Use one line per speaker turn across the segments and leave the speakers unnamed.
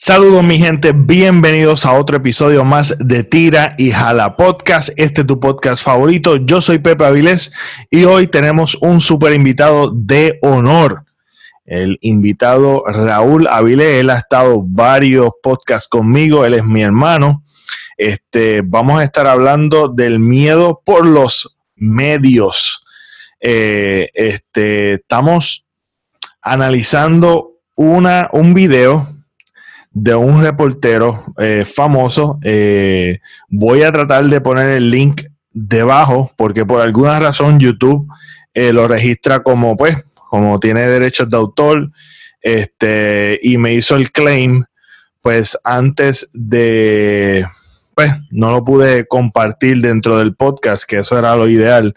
Saludos mi gente, bienvenidos a otro episodio más de Tira y Jala Podcast. Este es tu podcast favorito. Yo soy Pepe Avilés y hoy tenemos un super invitado de honor. El invitado Raúl Avilés, él ha estado varios podcasts conmigo, él es mi hermano. Este, vamos a estar hablando del miedo por los medios. Eh, este, estamos analizando una, un video de un reportero eh, famoso. Eh, voy a tratar de poner el link debajo porque por alguna razón YouTube eh, lo registra como pues como tiene derechos de autor este y me hizo el claim pues antes de pues no lo pude compartir dentro del podcast que eso era lo ideal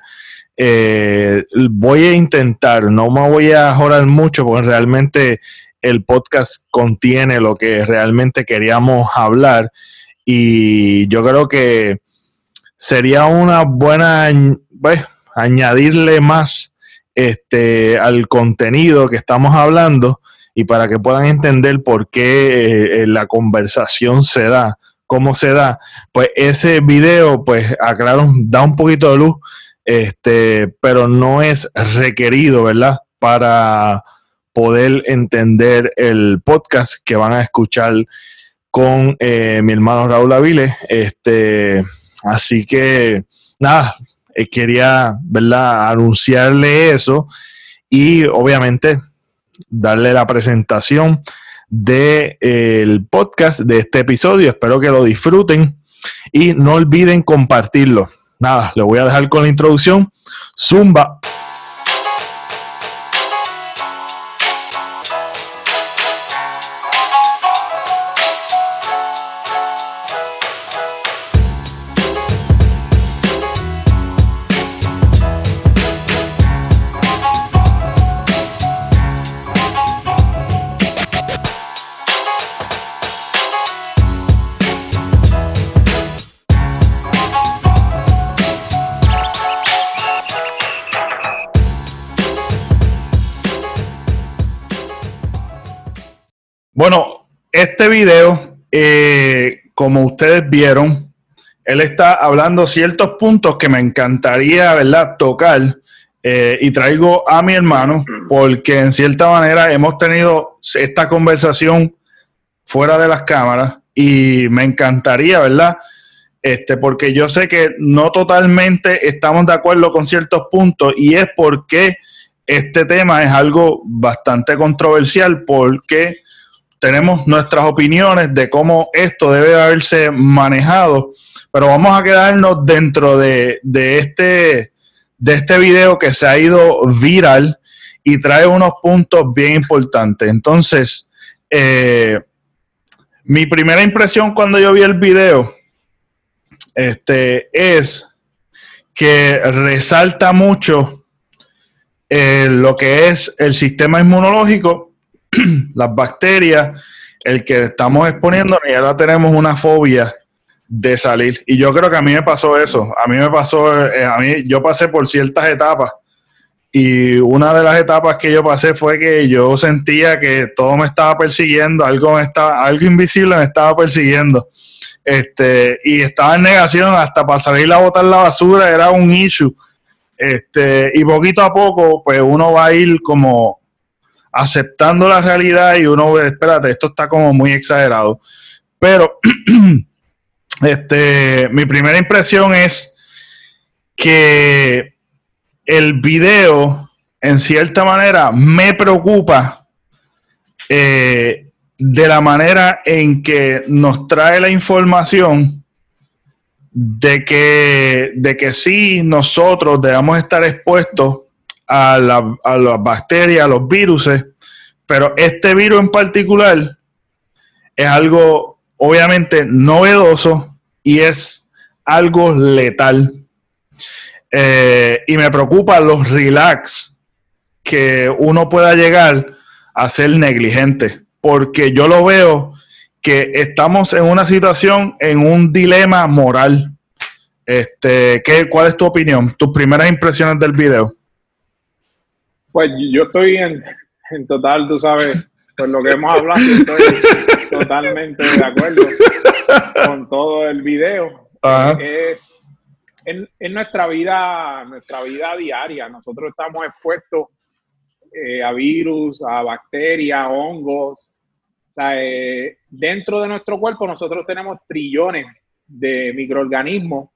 voy a intentar no me voy a jorar mucho porque realmente el podcast contiene lo que realmente queríamos hablar y yo creo que sería una buena pues, añadirle más este, al contenido que estamos hablando y para que puedan entender por qué eh, la conversación se da, cómo se da, pues ese video, pues aclaro, da un poquito de luz, este, pero no es requerido, ¿verdad? Para poder entender el podcast que van a escuchar con eh, mi hermano Raúl Aviles. Este, así que nada, eh, quería ¿verdad? anunciarle eso y obviamente darle la presentación del el podcast de este episodio. Espero que lo disfruten y no olviden compartirlo. Nada, le voy a dejar con la introducción. Zumba. Bueno, este video, eh, como ustedes vieron, él está hablando ciertos puntos que me encantaría, ¿verdad?, tocar. Eh, y traigo a mi hermano porque en cierta manera hemos tenido esta conversación fuera de las cámaras y me encantaría, ¿verdad? Este, porque yo sé que no totalmente estamos de acuerdo con ciertos puntos y es porque este tema es algo bastante controversial porque tenemos nuestras opiniones de cómo esto debe haberse manejado, pero vamos a quedarnos dentro de, este, de este video que se ha ido viral y trae unos puntos bien importantes. Entonces, eh, mi primera impresión cuando yo vi el video este, es que resalta mucho eh, lo que es el sistema inmunológico las bacterias, el que estamos exponiendo, y ahora tenemos una fobia de salir. Y yo creo que a mí me pasó eso. A mí me pasó, eh, a mí, yo pasé por ciertas etapas. Y una de las etapas que yo pasé fue que yo sentía que todo me estaba persiguiendo, algo me estaba, algo invisible me estaba persiguiendo. Este, y estaba en negación hasta para salir a botar la basura, era un issue. Este, y poquito a poco, pues uno va a ir como aceptando la realidad y uno ve, espérate, esto está como muy exagerado. Pero este, mi primera impresión es que el video, en cierta manera, me preocupa eh, de la manera en que nos trae la información de que, de que sí nosotros debemos estar expuestos a, las bacterias, a los virus, pero este virus en particular es algo obviamente novedoso y es algo letal. Eh, y me preocupa los relax que uno pueda llegar a ser negligente, porque yo lo veo que estamos en una situación, en un dilema moral. Este, ¿qué, ¿Cuál es tu opinión? Tus primeras impresiones del video.
Pues yo estoy en, en total, tú sabes, pues lo que hemos hablado, estoy totalmente de acuerdo con todo el video. Es en, nuestra vida, nuestra vida diaria. Nosotros estamos expuestos eh, a virus, a bacterias, hongos. O sea, eh, dentro de nuestro cuerpo nosotros tenemos trillones de microorganismos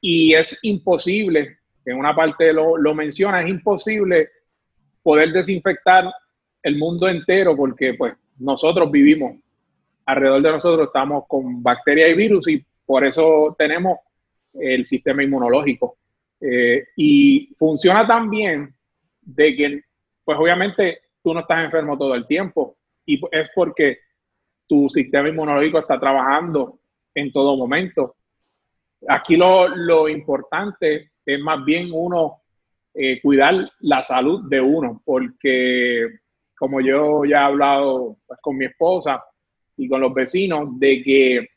y es imposible, en una parte lo, lo menciona, es imposible poder desinfectar el mundo entero porque pues nosotros vivimos, alrededor de nosotros estamos con bacterias y virus y por eso tenemos el sistema inmunológico. Eh, y funciona tan bien de que, pues obviamente tú no estás enfermo todo el tiempo y es porque tu sistema inmunológico está trabajando en todo momento. Aquí lo, lo importante es más bien uno eh, cuidar la salud de uno, porque como yo ya he hablado pues, con mi esposa y con los vecinos, de que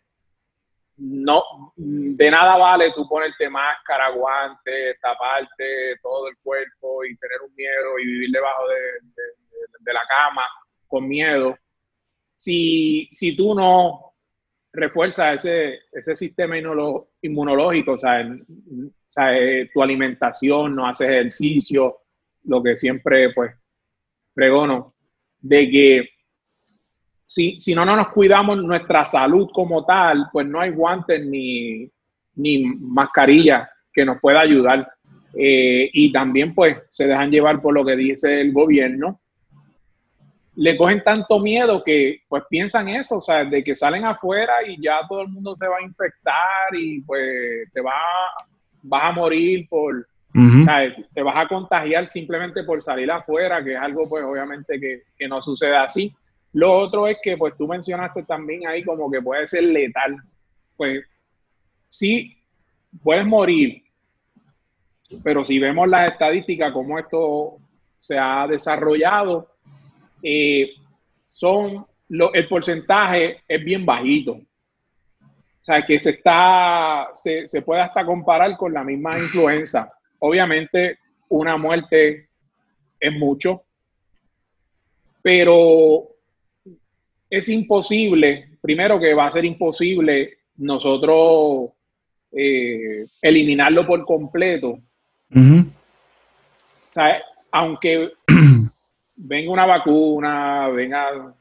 no, de nada vale tú ponerte máscara, guantes, taparte todo el cuerpo y tener un miedo y vivir debajo de, la cama con miedo. Si, si tú no refuerzas ese, ese sistema inmunológico, o sea, eh, tu alimentación, no haces ejercicio, lo que siempre pues pregono, de que si, si no, no nos cuidamos nuestra salud como tal, pues no hay guantes ni, ni mascarilla que nos pueda ayudar. Eh, y también pues se dejan llevar por lo que dice el gobierno. Le cogen tanto miedo que pues piensan eso, o sea, de que salen afuera y ya todo el mundo se va a infectar y pues te va, vas a morir por, te vas a contagiar simplemente por salir afuera, que es algo pues obviamente que, que, no sucede así. Lo otro es que pues tú mencionaste también ahí como que puede ser letal. Pues sí, puedes morir, pero si vemos las estadísticas, cómo esto se ha desarrollado, eh, son lo, el porcentaje es bien bajito. O sea, que se está, se, se puede hasta comparar con la misma influenza. Obviamente, una muerte es mucho, pero es imposible, primero que va a ser imposible nosotros eh, eliminarlo por completo. o sea, aunque venga una vacuna, venga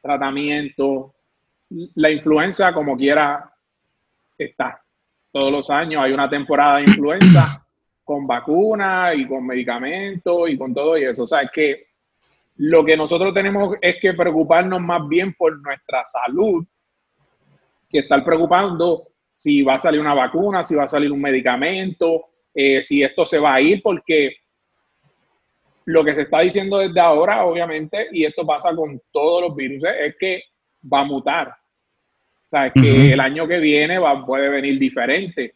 tratamiento, la influenza como quiera está. Todos los años hay una temporada de influenza con vacunas y con medicamentos y con todo eso. O sea, es que lo que nosotros tenemos es que preocuparnos más bien por nuestra salud que estar preocupando si va a salir una vacuna, si va a salir un medicamento, eh, si esto se va a ir, porque lo que se está diciendo desde ahora, obviamente, y esto pasa con todos los virus, es que va a mutar. O sea, que el año que viene va, puede venir diferente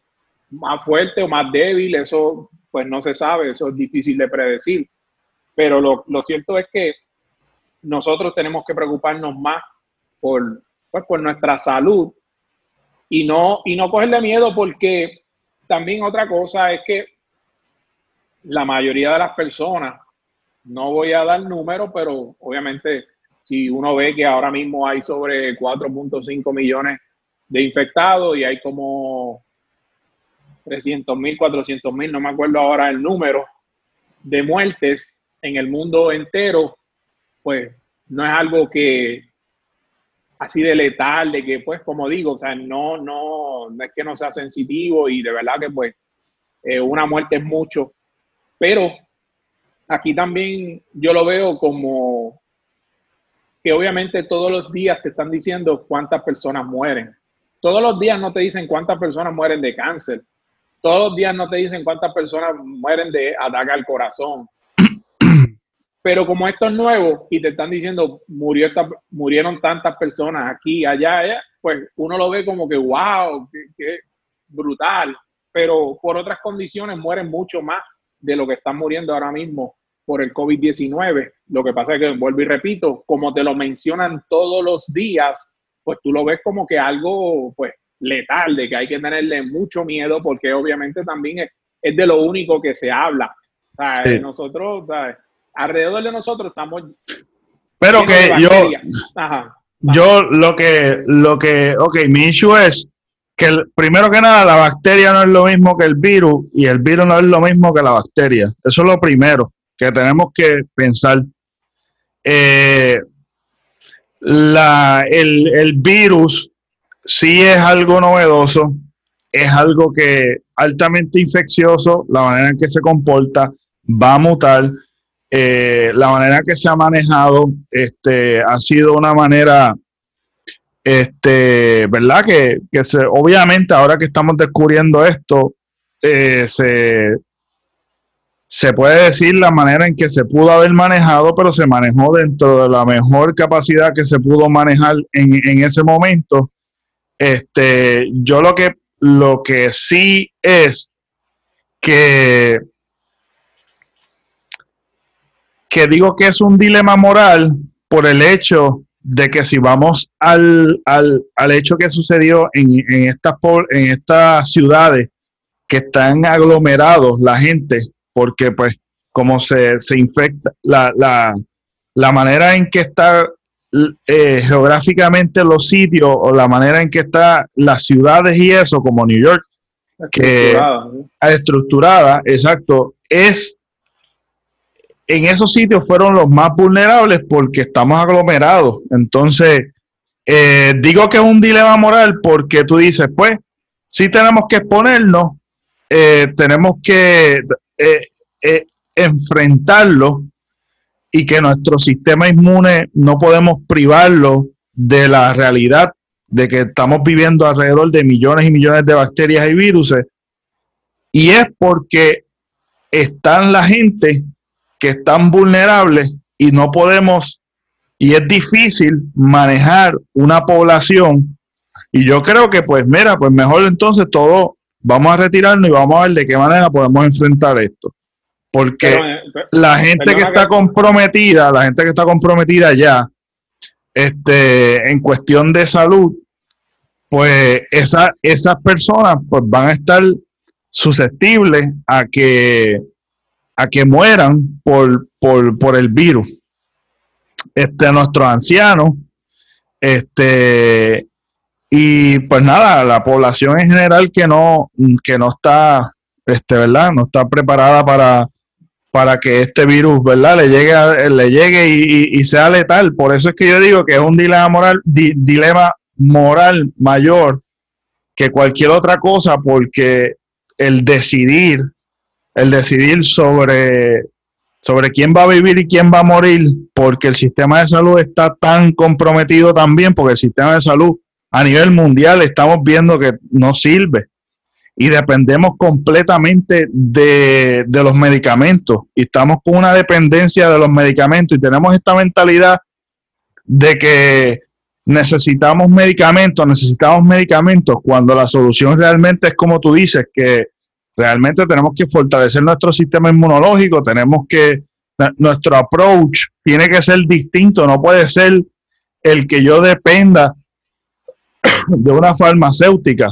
más fuerte o más débil, eso pues no se sabe, eso es difícil de predecir. Pero lo, lo cierto es que nosotros tenemos que preocuparnos más por, pues, por nuestra salud y no, y no cogerle miedo porque también otra cosa es que la mayoría de las personas, no voy a dar números, pero obviamente si uno ve que ahora mismo hay sobre 4.5 millones de infectados y hay como 300 mil, 400 mil, no me acuerdo ahora el número de muertes en el mundo entero, pues no es algo que así de letal, de que pues como digo, o sea, no, no, no es que no sea sensitivo y de verdad que pues eh, una muerte es mucho, pero aquí también yo lo veo como que obviamente todos los días te están diciendo cuántas personas mueren. Todos los días no te dicen cuántas personas mueren de cáncer, todos los días no te dicen cuántas personas mueren de ataque al corazón. Pero como esto es nuevo y te están diciendo murió esta, murieron tantas personas aquí, allá, allá, pues uno lo ve como que wow, qué, brutal. Pero por otras condiciones mueren mucho más de lo que están muriendo ahora mismo por el COVID-19. Lo que pasa es que, vuelvo y repito, como te lo mencionan todos los días, pues tú lo ves como que algo, pues, letal, de que hay que tenerle mucho miedo porque obviamente también es, de lo único que se habla. Nosotros, alrededor de nosotros estamos...
Pero que yo... yo lo que, lo que, ok, mi issue es que primero que nada la bacteria no es lo mismo que el virus y el virus no es lo mismo que la bacteria. Eso es lo primero que tenemos que pensar. Eh, la, el, el virus sí es algo novedoso, es algo que altamente infeccioso, la manera en que se comporta va a mutar. Eh, la manera que se ha manejado este, ha sido una manera, este, ¿verdad? Que, se, obviamente ahora que estamos descubriendo esto, eh, se, se puede decir la manera en que se pudo haber manejado, pero se manejó dentro de la mejor capacidad que se pudo manejar en, en ese momento. Este, yo lo que, lo que sí es que que digo que es un dilema moral por el hecho de que si vamos al, al, hecho que sucedió en, en, estas, en estas ciudades que están aglomerados la gente, porque pues como se, infecta, la, la, manera en que está eh, geográficamente los sitios o la manera en que están las ciudades y eso, como New York, que estructurada, estructurada exacto, es en esos sitios fueron los más vulnerables porque estamos aglomerados. Entonces, eh, digo que es un dilema moral porque tú dices, pues, sí tenemos que exponernos, eh, tenemos que eh, enfrentarlo y que nuestro sistema inmune no podemos privarlo de la realidad de que estamos viviendo alrededor de millones y millones de bacterias y virus. Y es porque están la gente que están vulnerables y no podemos, y es difícil manejar una población. Y yo creo que, pues, mira, pues mejor entonces todo, vamos a retirarnos y vamos a ver de qué manera podemos enfrentar esto. Porque eh, la gente que está comprometida, la gente que está comprometida ya, este, en cuestión de salud, pues esa, esas personas pues van a estar susceptibles a que a que mueran por, por, el virus. Este, nuestros ancianos, este, y pues nada, la población en general que no, que no está, este, ¿verdad? No está preparada para, para que este virus, ¿verdad? Le llegue, le llegue y, sea letal. Por eso es que yo digo que es un dilema moral, dilema moral mayor que cualquier otra cosa, porque el decidir el decidir sobre, sobre quién va a vivir y quién va a morir, porque el sistema de salud está tan comprometido también, porque el sistema de salud a nivel mundial estamos viendo que no sirve y dependemos completamente de, de, los medicamentos. Y estamos con una dependencia de los medicamentos y tenemos esta mentalidad de que necesitamos medicamentos, necesitamos medicamentos cuando la solución realmente es como tú dices, que Realmente tenemos que fortalecer nuestro sistema inmunológico, tenemos que, nuestro approach tiene que ser distinto, no puede ser el que yo dependa de una farmacéutica.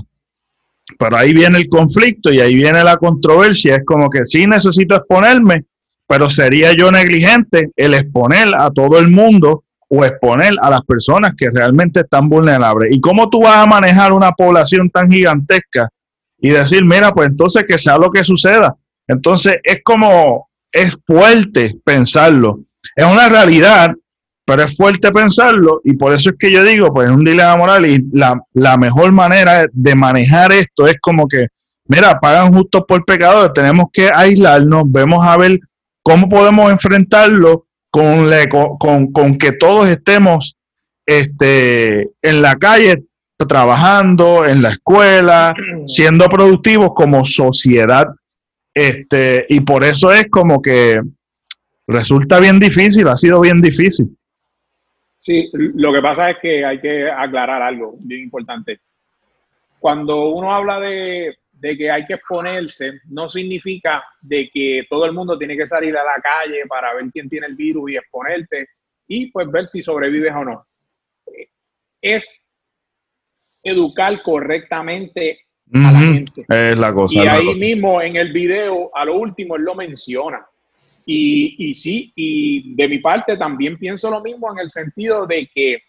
Pero ahí viene el conflicto y ahí viene la controversia. Es como que sí necesito exponerme, pero sería yo negligente el exponer a todo el mundo o exponer a las personas que realmente están vulnerables. ¿Y cómo tú vas a manejar una población tan gigantesca y decir, mira, pues entonces que sea lo que suceda. Entonces es como, es fuerte pensarlo. Es una realidad, pero es fuerte pensarlo y por eso es que yo digo, pues es un dilema moral y la, la mejor manera de manejar esto es como que, mira, pagan justos por pecadores, tenemos que aislarnos, vemos a ver cómo podemos enfrentarlo con, con, con que todos estemos este, en la calle trabajando en la escuela, siendo productivos como sociedad. Este, y por eso es como que resulta bien difícil, ha sido bien difícil.
Sí, lo que pasa es que hay que aclarar algo bien importante. Cuando uno habla de, de que hay que exponerse, no significa de que todo el mundo tiene que salir a la calle para ver quién tiene el virus y exponerte y pues ver si sobrevives o no. Es educar correctamente a la gente.
Es la cosa.
Y ahí mismo en el video, a lo último, él lo menciona. Y, sí, y de mi parte también pienso lo mismo en el sentido de que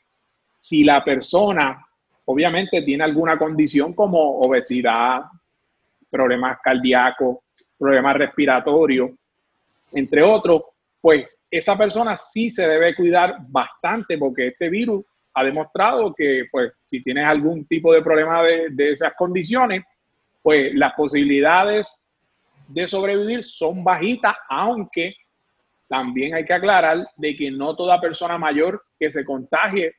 si la persona obviamente tiene alguna condición como obesidad, problemas cardíacos, problemas respiratorios, entre otros, pues esa persona sí se debe cuidar bastante porque este virus ha demostrado que pues si tienes algún tipo de problema de esas condiciones, pues las posibilidades de sobrevivir son bajitas, aunque también hay que aclarar de que no toda persona mayor que se contagie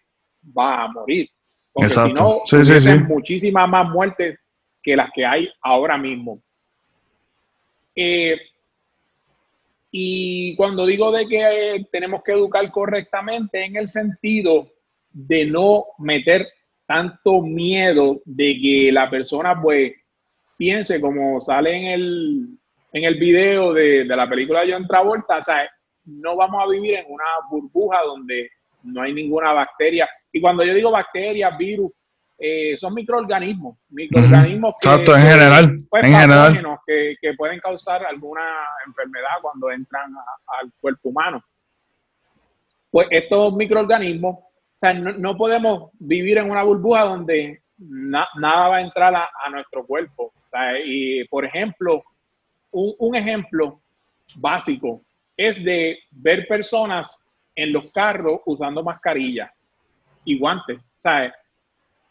va a morir. Porque si no, sí, muchísimas más muertes que las que hay ahora mismo. Eh, y cuando digo de que tenemos que educar correctamente, en el sentido de no meter tanto miedo de que la persona pues piense como sale en el, en el video de, de la película de John Travolta, o sea, no vamos a vivir en una burbuja donde no hay ninguna bacteria. Y cuando yo digo bacterias, virus, eh, son microorganismos, microorganismos
que, en general,
pues,
en general.
Que, que, pueden causar alguna enfermedad cuando entran al cuerpo humano. Pues estos microorganismos, o sea, no, podemos vivir en una burbuja donde nada va a entrar a, nuestro cuerpo. Y, por ejemplo, un, un ejemplo básico es de ver personas en los carros usando mascarilla y guantes. ¿sabes?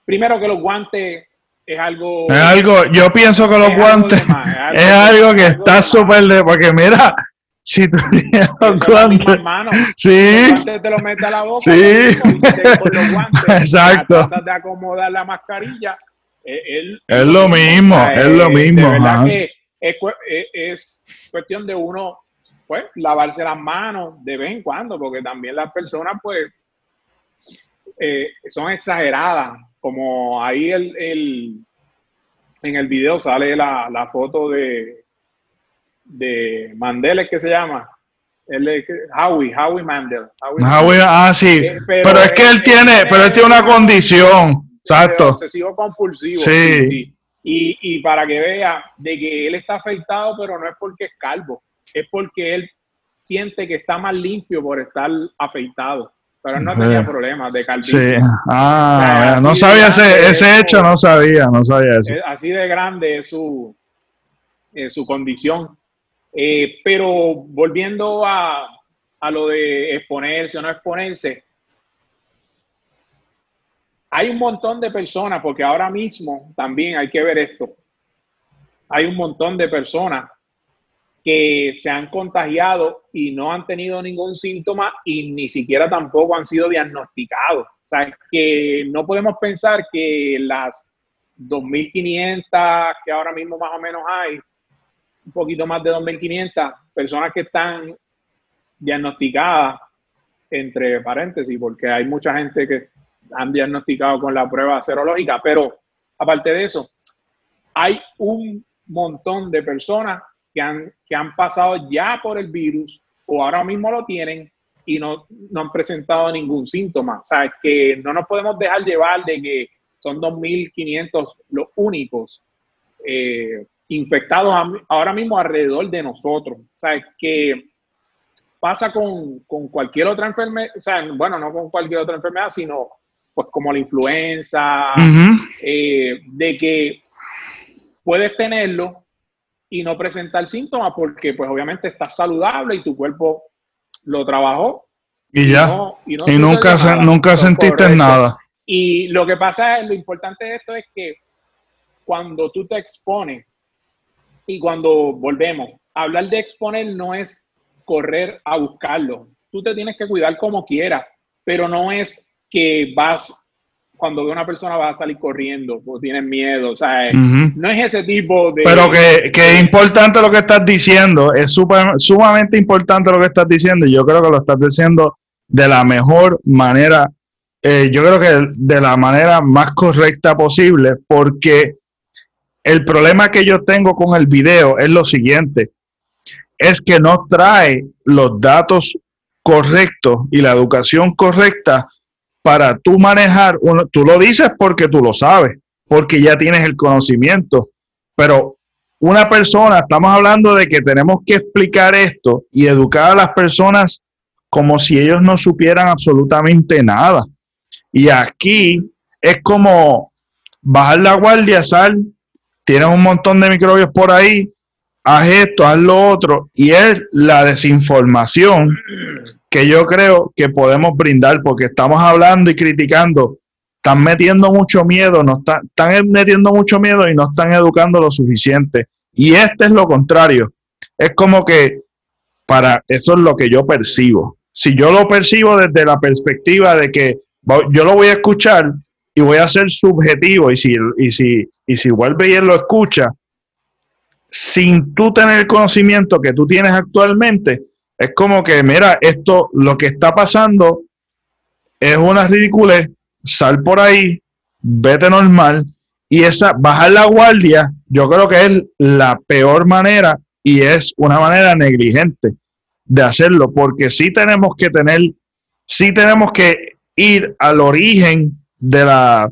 Primero que los guantes es algo...
Es algo, yo pienso que los guantes es algo, que está súper de... Porque mira, si tú tienes los guantes... sí.
Los guantes te los metes a la boca.
Sí.
con los guantes,
Exacto.
Tratas de acomodar la mascarilla.
Es, es lo mismo, es, lo mismo.
De verdad que es, es cuestión de uno pues lavarse las manos de vez en cuando, porque también las personas pues eh, son exageradas, como ahí el, el, en el video sale la, la foto de, de Mandela, que se llama, él Howie, Howie Mandel.
Howie, ah, sí. Eh, pero, es que él tiene, pero él tiene una condición, exacto.
Obsesivo compulsivo. Sí. sí. Y, y, para que vea de que él está afectado, pero no es porque es calvo es porque él siente que está más limpio por estar afeitado. Pero él no tenía problemas de calvicie.
Sí. Ah, no sabía ese, ese hecho, no sabía, no sabía eso.
Así de grande es su, su condición. Eh, pero volviendo a, a lo de exponerse o no exponerse, hay un montón de personas, porque ahora mismo también hay que ver esto. Hay un montón de personas que se han contagiado y no han tenido ningún síntoma y ni siquiera tampoco han sido diagnosticados. O sea, que no podemos pensar que las 2.500 que ahora mismo más o menos hay, un poquito más de 2.500 personas que están diagnosticadas, entre paréntesis, porque hay mucha gente que han diagnosticado con la prueba serológica, pero aparte de eso, hay un montón de personas que han, que han pasado ya por el virus o ahora mismo lo tienen y no, no han presentado ningún síntoma. O sea, que no nos podemos dejar llevar de que son 2.500 los únicos eh, infectados ahora mismo alrededor de nosotros. O sea, que pasa con, con, cualquier otra enfermedad, o sea, bueno, no con cualquier otra enfermedad, sino pues como la influenza, eh, de que puedes tenerlo, y no presentar síntomas porque pues obviamente estás saludable y tu cuerpo lo trabajó.
Y ya. Y, nunca, nunca sentiste nada.
Y lo que pasa es, lo importante de esto es que cuando tú te expones y cuando volvemos, hablar de exponer no es correr a buscarlo. Tú te tienes que cuidar como quieras, pero no es que vas cuando ve una persona va a salir corriendo o tienes miedo, o sea, no es ese tipo de...
Pero que, que es importante lo que estás diciendo, es super, sumamente importante lo que estás diciendo y yo creo que lo estás diciendo de la mejor manera, eh, yo creo que de la manera más correcta posible, porque el problema que yo tengo con el video es lo siguiente, es que no trae los datos correctos y la educación correcta para tú manejar, uno, tú lo dices porque tú lo sabes, porque ya tienes el conocimiento, pero una persona, estamos hablando de que tenemos que explicar esto y educar a las personas como si ellos no supieran absolutamente nada. Y aquí es como bajar la guardia, sal, tienes un montón de microbios por ahí, haz esto, haz lo otro, y es la desinformación que yo creo que podemos brindar, porque estamos hablando y criticando, están metiendo mucho miedo, no están, están metiendo mucho miedo y no están educando lo suficiente. Y este es lo contrario. Es como que para eso es lo que yo percibo. Si yo lo percibo desde la perspectiva de que yo lo voy a escuchar y voy a ser subjetivo y si, y si, y si vuelve y él lo escucha, sin tú tener el conocimiento que tú tienes actualmente, es como que, mira, esto, lo que está pasando es una ridiculez, sal por ahí, vete normal, y esa, bajar la guardia, yo creo que es la peor manera y es una manera negligente de hacerlo, porque sí tenemos que tener, sí tenemos que ir al origen de la,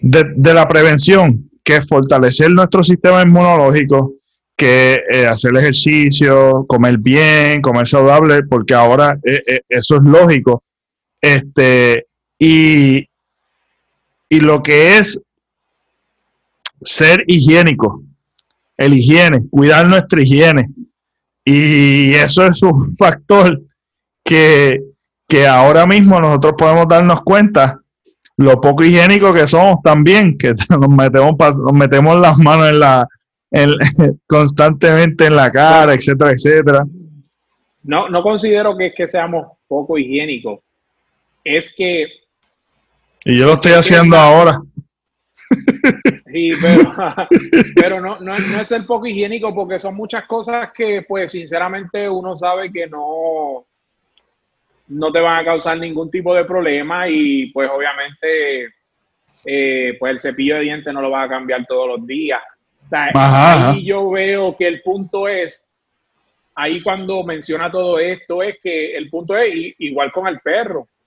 de, la prevención, que es fortalecer nuestro sistema inmunológico, que eh, hacer ejercicio, comer bien, comer saludable, porque ahora eh, eh, eso es lógico. Este, y, y lo que es ser higiénico, el higiene, cuidar nuestra higiene. Y eso es un factor que, que ahora mismo nosotros podemos darnos cuenta lo poco higiénico que somos también, que nos metemos, nos metemos las manos en la, constantemente en la cara, etcétera, etcétera.
No, no considero que es que seamos poco higiénicos. Es que.
Y yo lo estoy haciendo ahora.
Sí, pero, pero no, no, no, es el poco higiénico porque son muchas cosas que, pues, sinceramente, uno sabe que no, no te van a causar ningún tipo de problema y, pues, obviamente, eh, pues el cepillo de dientes no lo va a cambiar todos los días. O sea, ahí yo veo que el punto es, ahí cuando menciona todo esto, es que el punto es igual con el perro.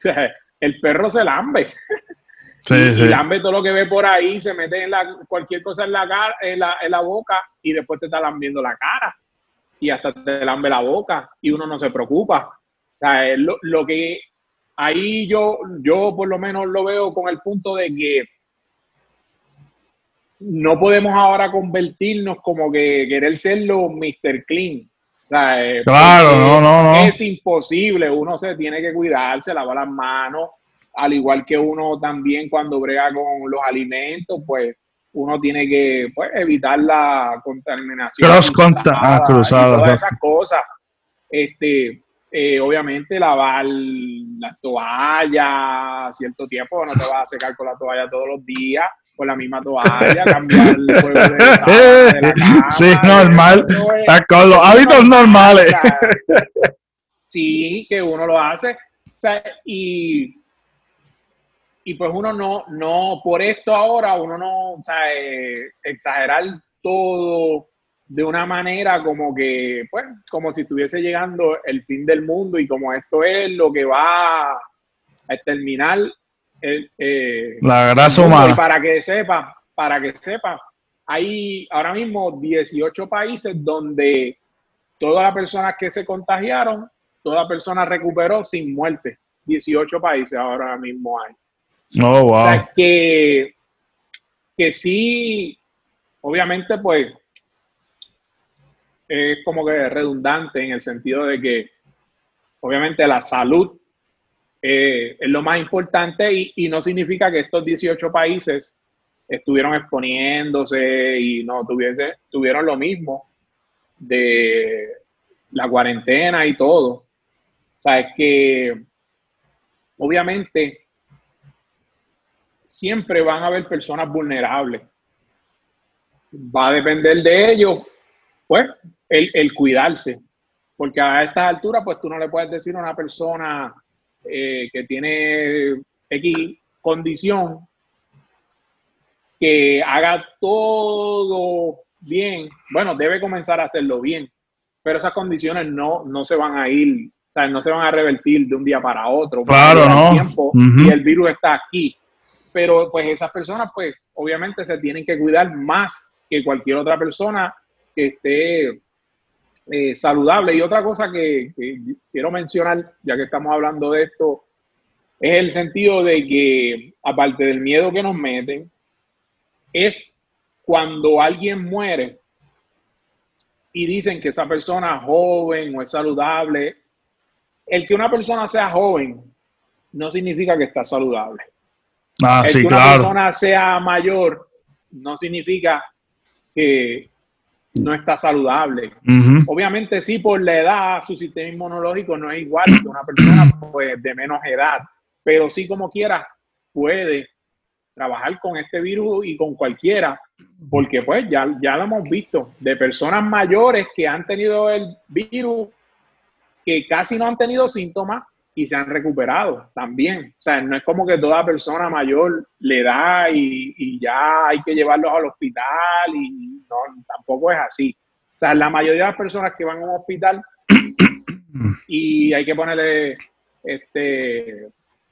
O sea, el perro se lambe. Sí, y, lambe todo lo que ve por ahí, se mete en la, cualquier cosa en la, cara, en, la, en la boca y después te está lambiendo la cara. Y hasta te lambe la boca y uno no se preocupa. O sea, lo, lo que ahí yo, yo por lo menos lo veo con el punto de que no podemos ahora convertirnos como que querer ser los Mr. Clean. O sea,
eh, claro, no, no, no.
Es imposible, uno se tiene que cuidarse, lavar las manos, al igual que uno también cuando brega con los alimentos, pues uno tiene que pues, evitar la contaminación.
Cross ah, cruzada.
Todas esas cosas. Este, eh, obviamente lavar la toalla cierto tiempo, no te vas a secar con la toalla todos los días, con la misma toalla, cambiar el juego de, la cama,
Sí, normal, con los hábitos normales.
sí, que uno lo hace. O sea, y y pues uno no, no, por esto ahora, uno no, o sea, eh, exagerar todo de una manera como que, pues, como si estuviese llegando el fin del mundo y como esto es lo que va a terminar
eh, la grasa humana.
para que sepa, para que sepa, hay ahora mismo 18 países donde todas las personas que se contagiaron, toda persona recuperó sin muerte. 18 países ahora mismo hay.
Oh, wow. O sea,
que, que sí, obviamente, pues, es como que redundante en el sentido de que, obviamente, la salud eh, es lo más importante y, no significa que estos 18 países estuvieron exponiéndose y no tuviese, tuvieron lo mismo de la cuarentena y todo. O sea, es que obviamente siempre van a haber personas vulnerables. Va a depender de ellos, pues, el, cuidarse. Porque a estas alturas, pues tú no le puedes decir a una persona eh, que tiene X condición que haga todo bien. Bueno, debe comenzar a hacerlo bien, pero esas condiciones no, no se van a ir, o sea, no se van a revertir de un día para otro.
Claro, no.
Tiempo, Y el virus está aquí pero pues esas personas pues obviamente se tienen que cuidar más que cualquier otra persona que esté eh, saludable. Y otra cosa que, quiero mencionar, ya que estamos hablando de esto, Es el sentido de que, aparte del miedo que nos meten, es cuando alguien muere y dicen que esa persona es joven o es saludable. El que una persona sea joven no significa que está saludable.
Ah,
el
sí,
que una
claro.
persona sea mayor no significa que no está saludable. Obviamente sí, por la edad, su sistema inmunológico no es igual que una persona pues, de menos edad, pero sí como quiera puede trabajar con este virus y con cualquiera, porque pues ya, ya lo hemos visto, de personas mayores que han tenido el virus, que casi no han tenido síntomas y se han recuperado también. O sea, no es como que toda persona mayor le da y, y ya hay que llevarlos al hospital y no, tampoco es así. O sea, la mayoría de las personas que van a un hospital y hay que ponerle este,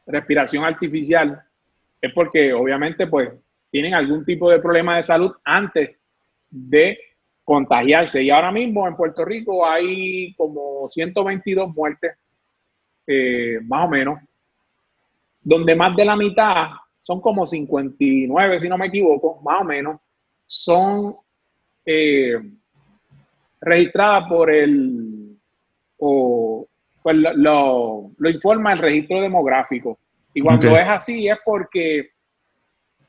respiración artificial es porque obviamente pues tienen algún tipo de problema de salud antes de contagiarse. Y ahora mismo en Puerto Rico hay como 122 muertes, eh, más o menos, donde más de la mitad, son como 59 si no me equivoco, más o menos, son eh, registradas por el, o pues lo, lo, lo informa el registro demográfico. Y cuando es así es porque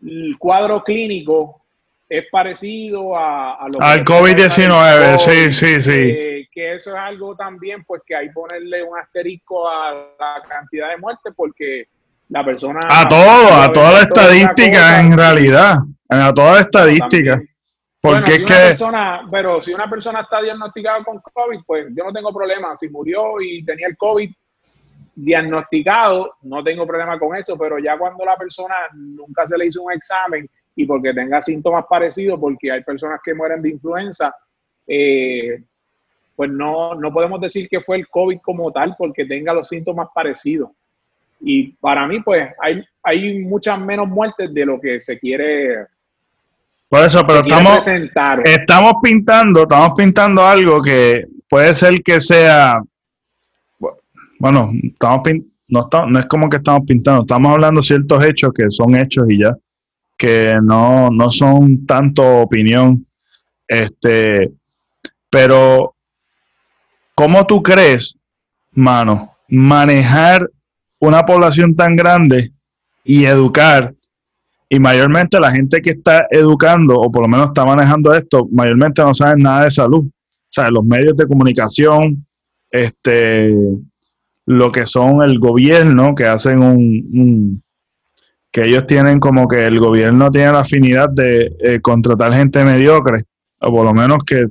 el cuadro clínico es parecido a, a lo
Al
es
COVID-19,
el
sí, sí, sí.
eh, que eso es algo también, pues que hay ponerle un asterisco a la cantidad de muertes porque la persona...
A todo, a toda la estadística en
realidad
realidad, a toda la estadística. Porque
bueno, si una
que,
persona, pero si una persona está diagnosticada con COVID, pues yo no tengo problema. Si murió y tenía el COVID diagnosticado, no tengo problema con eso, pero ya cuando la persona nunca se le hizo un examen y porque tenga síntomas parecidos, porque hay personas que mueren de influenza, eh, pues no, no podemos decir que fue el COVID como tal porque tenga los síntomas parecidos. Y para mí, pues hay, hay muchas menos muertes de lo que se quiere,
por eso, pero estamos, estamos pintando, estamos pintando algo que puede ser que sea, bueno, estamos pin- no, está- no es como que estamos pintando, estamos hablando ciertos hechos que son hechos y ya, que no, no son tanto opinión, este, pero ¿cómo tú crees, mano, manejar una población tan grande y educar y mayormente la gente que está educando, o por lo menos está manejando esto, mayormente no saben nada de salud. O sea, los medios de comunicación, este, lo que son el gobierno, que hacen un, un- que ellos tienen como que el gobierno tiene la afinidad de eh, contratar gente mediocre, o por lo menos que,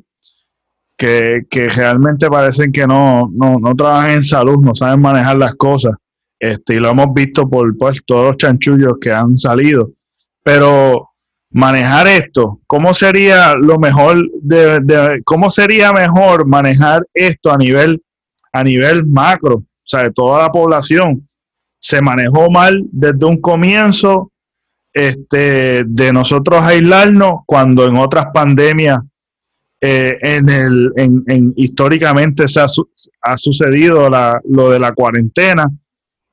que, que realmente parecen que no, no, no trabajan en salud, no saben manejar las cosas. Este, y lo hemos visto por pues, todos los chanchullos que han salido. Pero manejar esto, ¿cómo sería lo mejor de, cómo sería mejor manejar esto a nivel a nivel macro, o sea, de toda la población? Se manejó mal desde un comienzo este, de nosotros aislarnos cuando en otras pandemias eh, en el, en, en- históricamente se ha, ha sucedido la- lo de la cuarentena.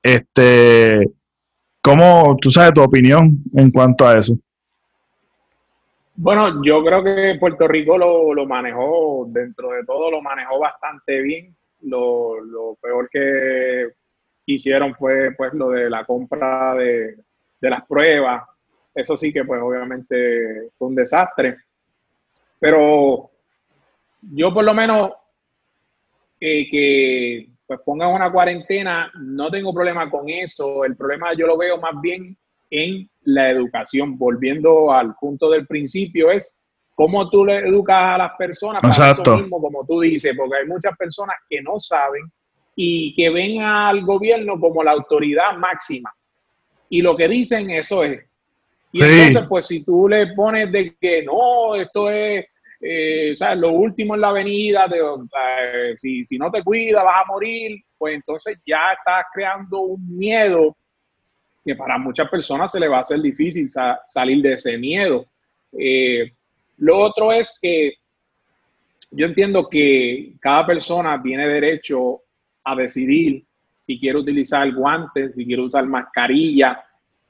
Este, ¿Cómo tú sabes tu opinión en cuanto a eso?
Bueno, yo creo que Puerto Rico lo, lo manejó, dentro de todo, lo manejó bastante bien. Lo, lo peor que hicieron fue pues lo de la compra de, de las pruebas. Eso sí que pues obviamente fue un desastre. Pero yo por lo menos eh, que pues pongan una cuarentena, no tengo problema con eso. El problema yo lo veo más bien en la educación. Volviendo al punto del principio, es cómo tú le educas a las personas para
Exacto.
eso mismo, como tú dices, porque hay muchas personas que no saben y que ven al gobierno como la autoridad máxima. Y lo que dicen, eso es. Y
Sí.
entonces, pues si tú le pones de que no, esto es eh, lo último en la avenida, de, eh, si, si no te cuidas vas a morir, pues entonces ya estás creando un miedo que para muchas personas se le va a hacer difícil sa- salir de ese miedo. Eh, lo otro es que yo entiendo que cada persona tiene derecho a decidir si quiere utilizar guantes, si quiere usar mascarilla,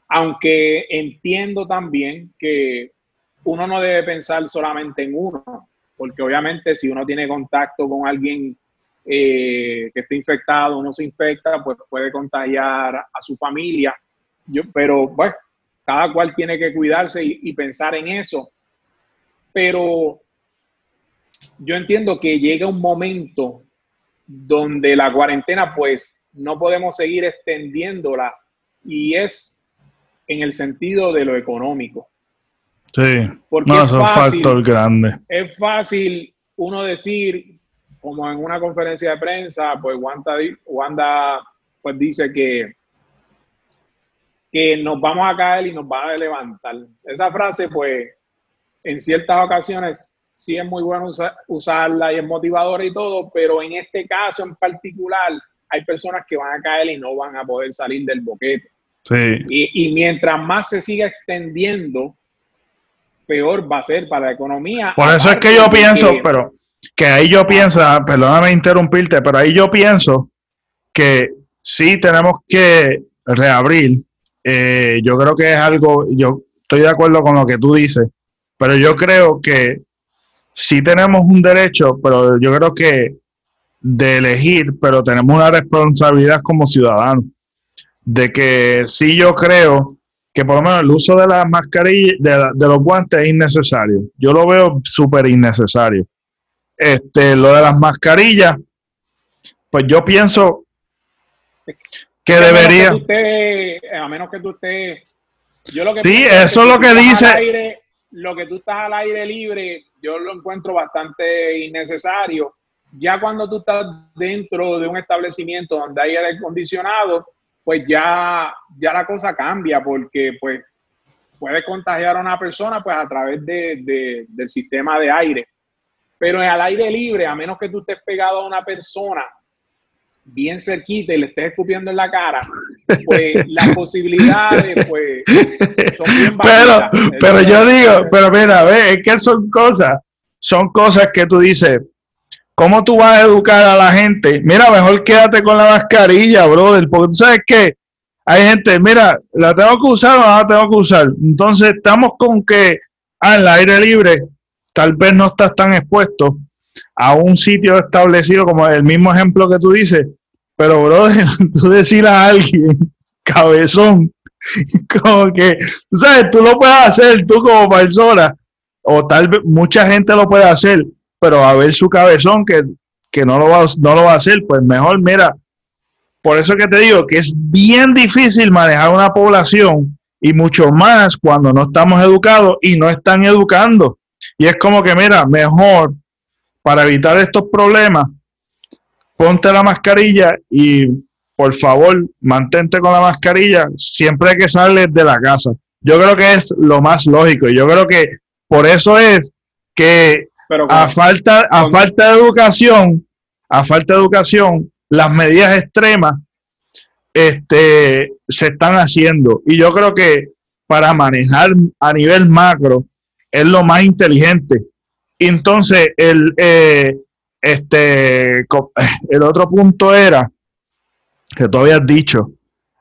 aunque entiendo también que uno no debe pensar solamente en uno, porque obviamente si uno tiene contacto con alguien eh, que esté infectado, uno se infecta, pues puede contagiar a su familia. Yo, pero bueno, cada cual tiene que cuidarse y, pensar en eso. Pero yo entiendo que llega un momento donde la cuarentena, pues no podemos seguir extendiéndola y es en el sentido de lo económico.
Sí, porque no, es, un factor grande.
Es fácil uno decir, como en una conferencia de prensa, pues Wanda, Wanda pues dice que, que nos vamos a caer y nos va a levantar. Esa frase, pues, en ciertas ocasiones sí es muy bueno usarla y es motivadora y todo, pero en este caso en particular hay personas que van a caer y no van a poder salir del boquete.
Sí.
Y, y mientras más se siga extendiendo, peor va a ser para la economía.
Por eso es que yo pienso, pero que ahí yo pienso, ah, perdóname interrumpirte, pero ahí yo pienso que sí tenemos que reabrir. Eh, yo creo que es algo, yo estoy de acuerdo con lo que tú dices, pero yo creo que sí tenemos un derecho, pero yo creo que de elegir, pero tenemos una responsabilidad como ciudadanos, de que sí yo creo que por lo menos el uso de las mascarillas, de, de los guantes es innecesario. Yo lo veo súper innecesario. Este, lo de las mascarillas, pues yo pienso que debería.
a menos que tú estés. Yo lo que
sí, eso es lo que dice.
lo que tú estás al aire libre, yo lo encuentro bastante innecesario. Ya cuando tú estás dentro de un establecimiento donde hay aire acondicionado, pues ya, ya la cosa cambia porque pues puede contagiar a una persona pues a través de, del sistema de aire. Pero al aire libre, a menos que tú estés pegado a una persona bien cerquita y le estés escupiendo en la cara, pues las posibilidades pues son bien
bajas. Pero, pero yo digo, pero mira, ve, es que son cosas, son cosas que tú dices, ¿cómo tú vas a educar a la gente? Mira, mejor quédate con la mascarilla, brother, porque tú sabes que hay gente, mira, la tengo que usar o no la tengo que usar. Entonces estamos con que, ah, en el aire libre, tal vez no estás tan expuesto a un sitio establecido como el mismo ejemplo que tú dices, pero brother, tú decir a alguien, cabezón, como que, ¿sabes? Tú lo puedes hacer, tú como persona, o tal vez mucha gente lo puede hacer, pero a ver su cabezón que, no, lo va, no lo va a hacer, pues mejor, mira, por eso que te digo que es bien difícil manejar una población y mucho más cuando no estamos educados y no están educando. Y es como que, mira, mejor para evitar estos problemas, ponte la mascarilla y por favor, mantente con la mascarilla siempre que sales de la casa. Yo creo que es lo más lógico. Y yo creo que por eso es que a falta, a falta de educación, a falta de educación, las medidas extremas este, se están haciendo. Y yo creo que para manejar a nivel macro es lo más inteligente. entonces, el, eh, este, el otro punto era, que tú habías dicho,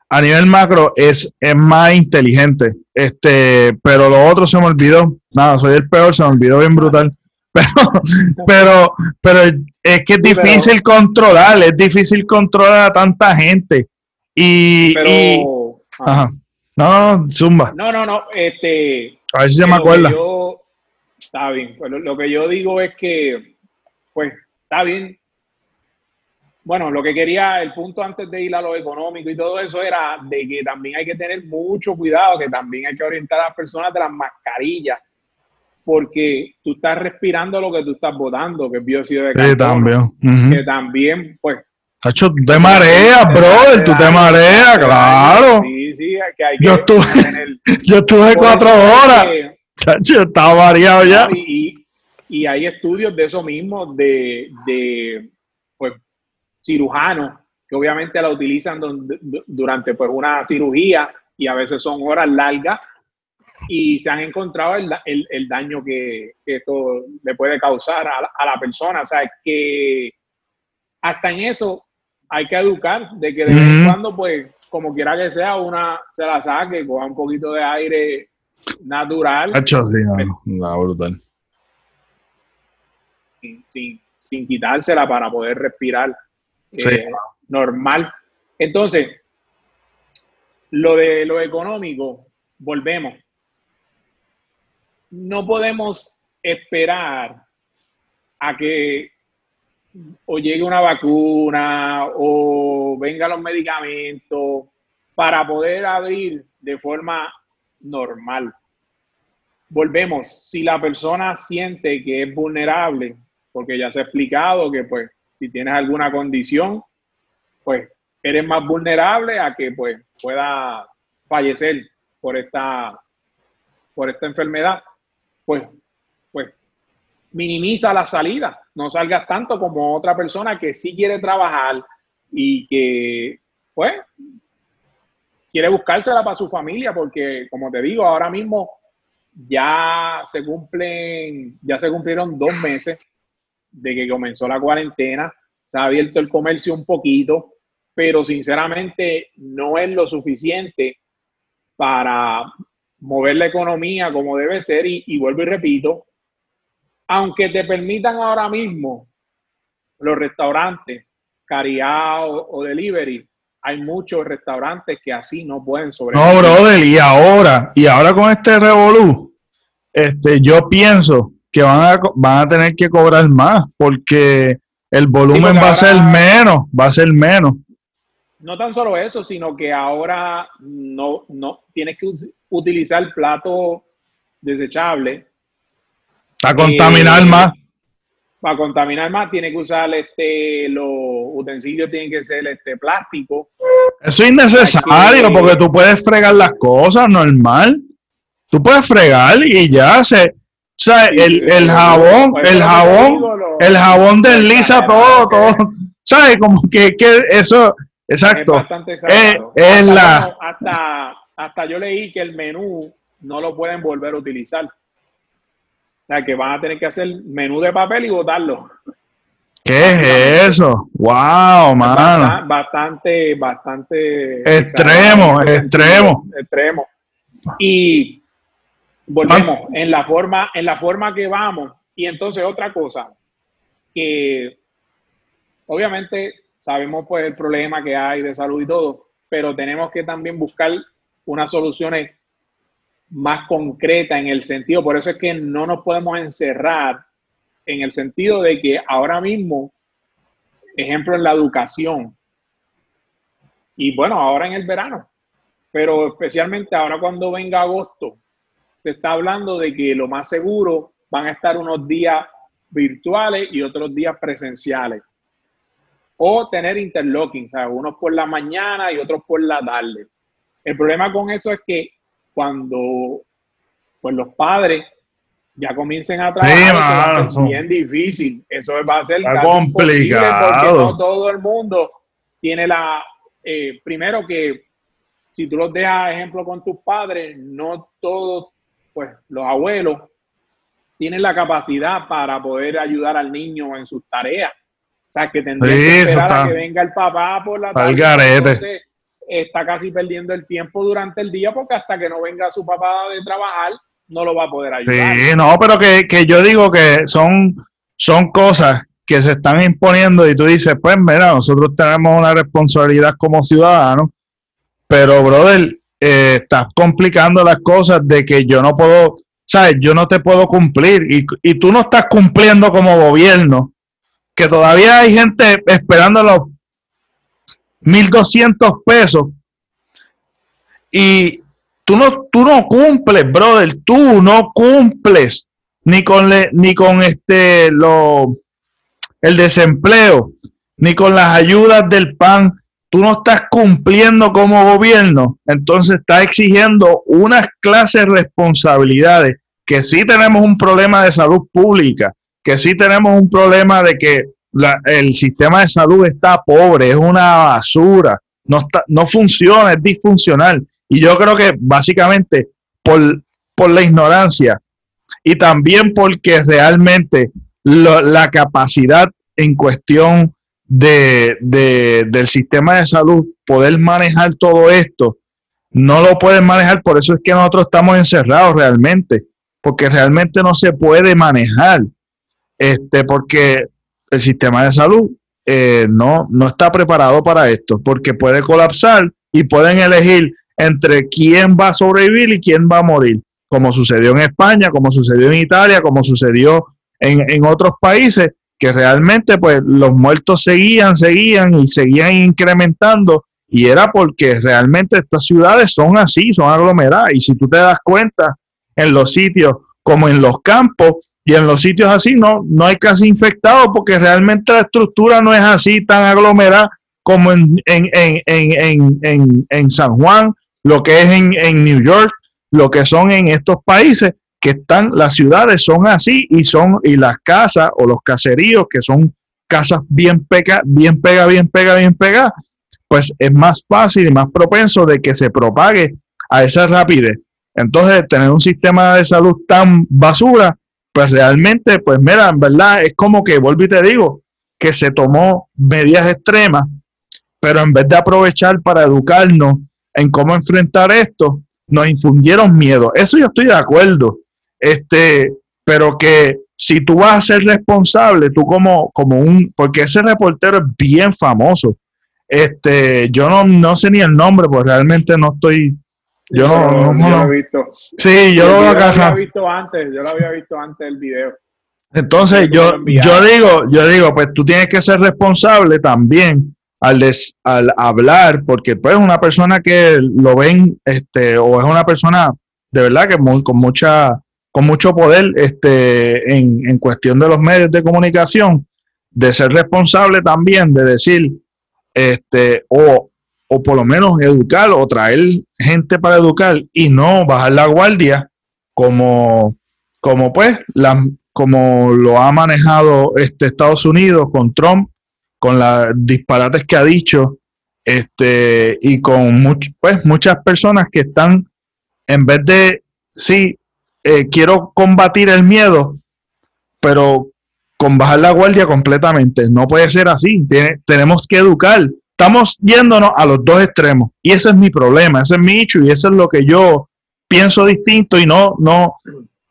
a nivel macro es, es más inteligente. Este, pero lo otro se me olvidó. Nada, soy el peor, se me olvidó bien brutal. Pero, pero, pero es que es difícil controlar, es difícil controlar a tanta gente. Y,
pero,
ajá. No, zumba.
No, no, no. Este,
a ver si se me acuerda.
está bien. Pues lo, que yo digo es que, pues, está bien. Bueno, lo que quería, el punto antes de ir a lo económico y todo eso era de que también hay que tener mucho cuidado, que también hay que orientar a las personas de las mascarillas, porque tú estás respirando lo que tú estás botando, que es bióxido de carbono. Sí, también. Que también, pues,
Tacho, tú te mareas, brother, tú te mareas, claro.
Sí, sí, que hay que
yo estuve, yo estuve cuatro horas. Tacho, estaba mareado ya.
Y, y, hay estudios de eso mismo, de, de pues, cirujanos, que obviamente la utilizan durante pues, una cirugía y a veces son horas largas y se han encontrado el, el, el daño que, que, esto le puede causar a, a la persona. O sea, que hasta en eso hay que educar de que de vez en cuando, pues, como quiera que sea, una se la saque, coja un poquito de aire natural.
Hecho, sí, no, brutal.
Sin, sin, quitársela para poder respirar eh, normal. Entonces, lo de lo económico, volvemos. No podemos esperar a que o llegue una vacuna o vengan los medicamentos para poder abrir de forma normal. Volvemos, si la persona siente que es vulnerable, porque ya se ha explicado que pues si tienes alguna condición, pues eres más vulnerable a que pues pueda fallecer por esta, por esta enfermedad, pues, pues minimiza la salida, no salgas tanto como otra persona que sí quiere trabajar y que pues quiere buscársela para su familia, porque como te digo, ahora mismo ya se cumplen, ya se cumplieron dos meses de que comenzó la cuarentena, se ha abierto el comercio un poquito, pero sinceramente no es lo suficiente para mover la economía como debe ser y, vuelvo y repito, aunque te permitan ahora mismo los restaurantes, cariado o delivery, hay muchos restaurantes que así no pueden sobrevivir.
No, brother, y ahora, y ahora con este revolú, este, yo pienso que van a, van a tener que cobrar más porque el volumen va a ser menos, va a ser menos.
No tan solo eso, sino que ahora no, no tienes que utilizar plato desechable.
A contaminar eh, más
para contaminar más tiene que usar este los utensilios tienen que ser este plástico.
Eso es innecesario porque tú puedes fregar las cosas normal. Tú puedes fregar y ya se o sea, el, el jabón, el jabón, el jabón desliza todo, todo. ¿Sabes? Como que, que eso, exacto.
Es, es la... hasta, hasta yo leí que el menú no lo pueden volver a utilizar. O sea, que van a tener que hacer menú de papel y botarlo.
¿Qué es eso? ¡Wow, mano!
Bastante, bastante.
Extremo, extremo.
Extremo. Y volvemos en la forma, en la forma que vamos. Y entonces otra cosa, que obviamente sabemos pues el problema que hay de salud y todo, pero tenemos que también buscar unas soluciones más concreta en el sentido, por eso es que no nos podemos encerrar en el sentido de que ahora mismo, ejemplo en la educación, y bueno, ahora en el verano, pero especialmente ahora cuando venga agosto, se está hablando de que lo más seguro van a estar unos días virtuales y otros días presenciales. O tener interlocking, o sea, unos por la mañana y otros por la tarde. El problema con eso es que cuando pues los padres ya comiencen a trabajar, es bien difícil. Eso va a ser
complicado
porque no todo el mundo tiene la eh, primero que si tú los dejas ejemplo con tus padres, no todos pues los abuelos tienen la capacidad para poder ayudar al niño en sus tareas. O sea, que tendría que esperar a que venga el papá por la tarde está casi perdiendo el tiempo durante el día porque hasta que no venga su papá de trabajar, no lo va a poder ayudar.
Sí, no, pero que, yo digo que son, son cosas que se están imponiendo y tú dices, pues mira, nosotros tenemos una responsabilidad como ciudadanos, pero brother, eh, estás complicando las cosas de que yo no puedo, ¿sabes? Yo no te puedo cumplir y, y tú no estás cumpliendo como gobierno, que todavía hay gente esperando los 1.200 pesos. Y tú no, tú no cumples, brother, tú no cumples ni con, le, ni con este, lo, el desempleo, ni con las ayudas del PAN. Tú no estás cumpliendo como gobierno, entonces estás exigiendo unas clases de responsabilidades que sí tenemos un problema de salud pública, que sí tenemos un problema de que el sistema de salud está pobre, es una basura, no, está, no funciona, es disfuncional. Y yo creo que básicamente por, por la ignorancia y también porque realmente la capacidad en cuestión de, del sistema de salud poder manejar todo esto, no lo pueden manejar, por eso es que nosotros estamos encerrados realmente, porque realmente no se puede manejar, este, porque el sistema de salud eh, no, no está preparado para esto, porque puede colapsar y pueden elegir entre quién va a sobrevivir y quién va a morir, como sucedió en España, como sucedió en Italia, como sucedió en, en otros países, que realmente pues los muertos seguían, seguían y seguían incrementando y era porque realmente estas ciudades son así, son aglomeradas y si tú te das cuenta en los sitios como en los campos y en los sitios así no, no hay casi infectados porque realmente la estructura no es así tan aglomerada como en, en, en, en, en San Juan, lo que es en, New York, lo que son en estos países que están, las ciudades son así y son, y las casas o los caseríos que son casas bien pega, bien pega, bien pega, bien pega, pues es más fácil y más propenso de que se propague a esa rapidez. Entonces, tener un sistema de salud tan basura, pues realmente, pues mira, en verdad es como que, vuelvo y te digo, que se tomó medidas extremas, pero en vez de aprovechar para educarnos en cómo enfrentar esto, nos infundieron miedo. Eso yo estoy de acuerdo. Este, pero que si tú vas a ser responsable, tú como, como un, porque ese reportero es bien famoso. Este, yo no, no sé ni el nombre, porque realmente no estoy. Yo, no,
lo he visto.
Sí, yo,
lo había visto antes, yo lo había visto antes del video.
Entonces, yo, yo digo, yo digo, pues tú tienes que ser responsable también al, al hablar, porque pues una persona que lo ven, este, o es una persona de verdad que con mucha, con mucho poder, este, en, en cuestión de los medios de comunicación, de ser responsable también, de decir, este, o, o por lo menos educar o traer gente para educar y no bajar la guardia como, como pues, la, como lo ha manejado este Estados Unidos con Trump con las disparates que ha dicho, este, y con pues, muchas personas que están, en vez de, sí, eh, quiero combatir el miedo, pero con bajar la guardia completamente. No puede ser así. tenemos que educar. Estamos yéndonos a los dos extremos. Y ese es mi problema, ese es mi hecho y eso es lo que yo pienso distinto y no, no,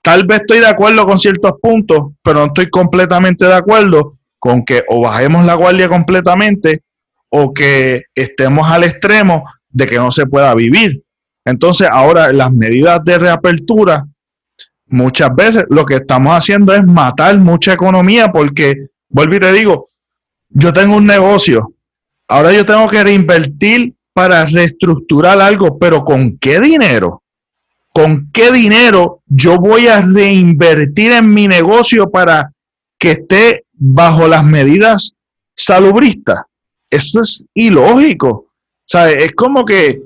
tal vez estoy de acuerdo con ciertos puntos, pero no estoy completamente de acuerdo con que o bajemos la guardia completamente o que estemos al extremo de que no se pueda vivir. Entonces, ahora las medidas de reapertura, muchas veces lo que estamos haciendo es matar mucha economía porque, vuelvo y te digo, yo tengo un negocio, ahora yo tengo que reinvertir para reestructurar algo, pero ¿con qué dinero? ¿Con qué dinero yo voy a reinvertir en mi negocio para que esté bajo las medidas salubristas. Eso es ilógico. ¿Sabes? Es como que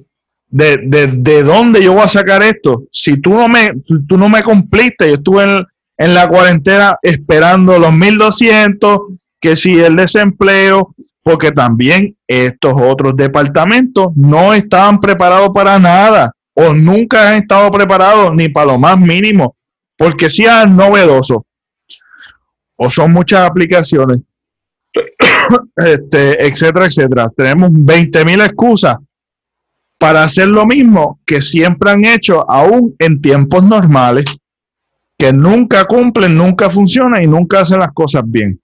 de, de, dónde yo voy a sacar esto. Si tú no me, tú no me cumpliste, yo estuve en, en la cuarentena esperando los 1200, que si el desempleo, porque también estos otros departamentos no estaban preparados para nada o nunca han estado preparados ni para lo más mínimo, porque sean novedosos o son muchas aplicaciones, este, etcétera, etcétera. Tenemos 20.000 excusas para hacer lo mismo que siempre han hecho, aún en tiempos normales, que nunca cumplen, nunca funcionan y nunca hacen las cosas bien.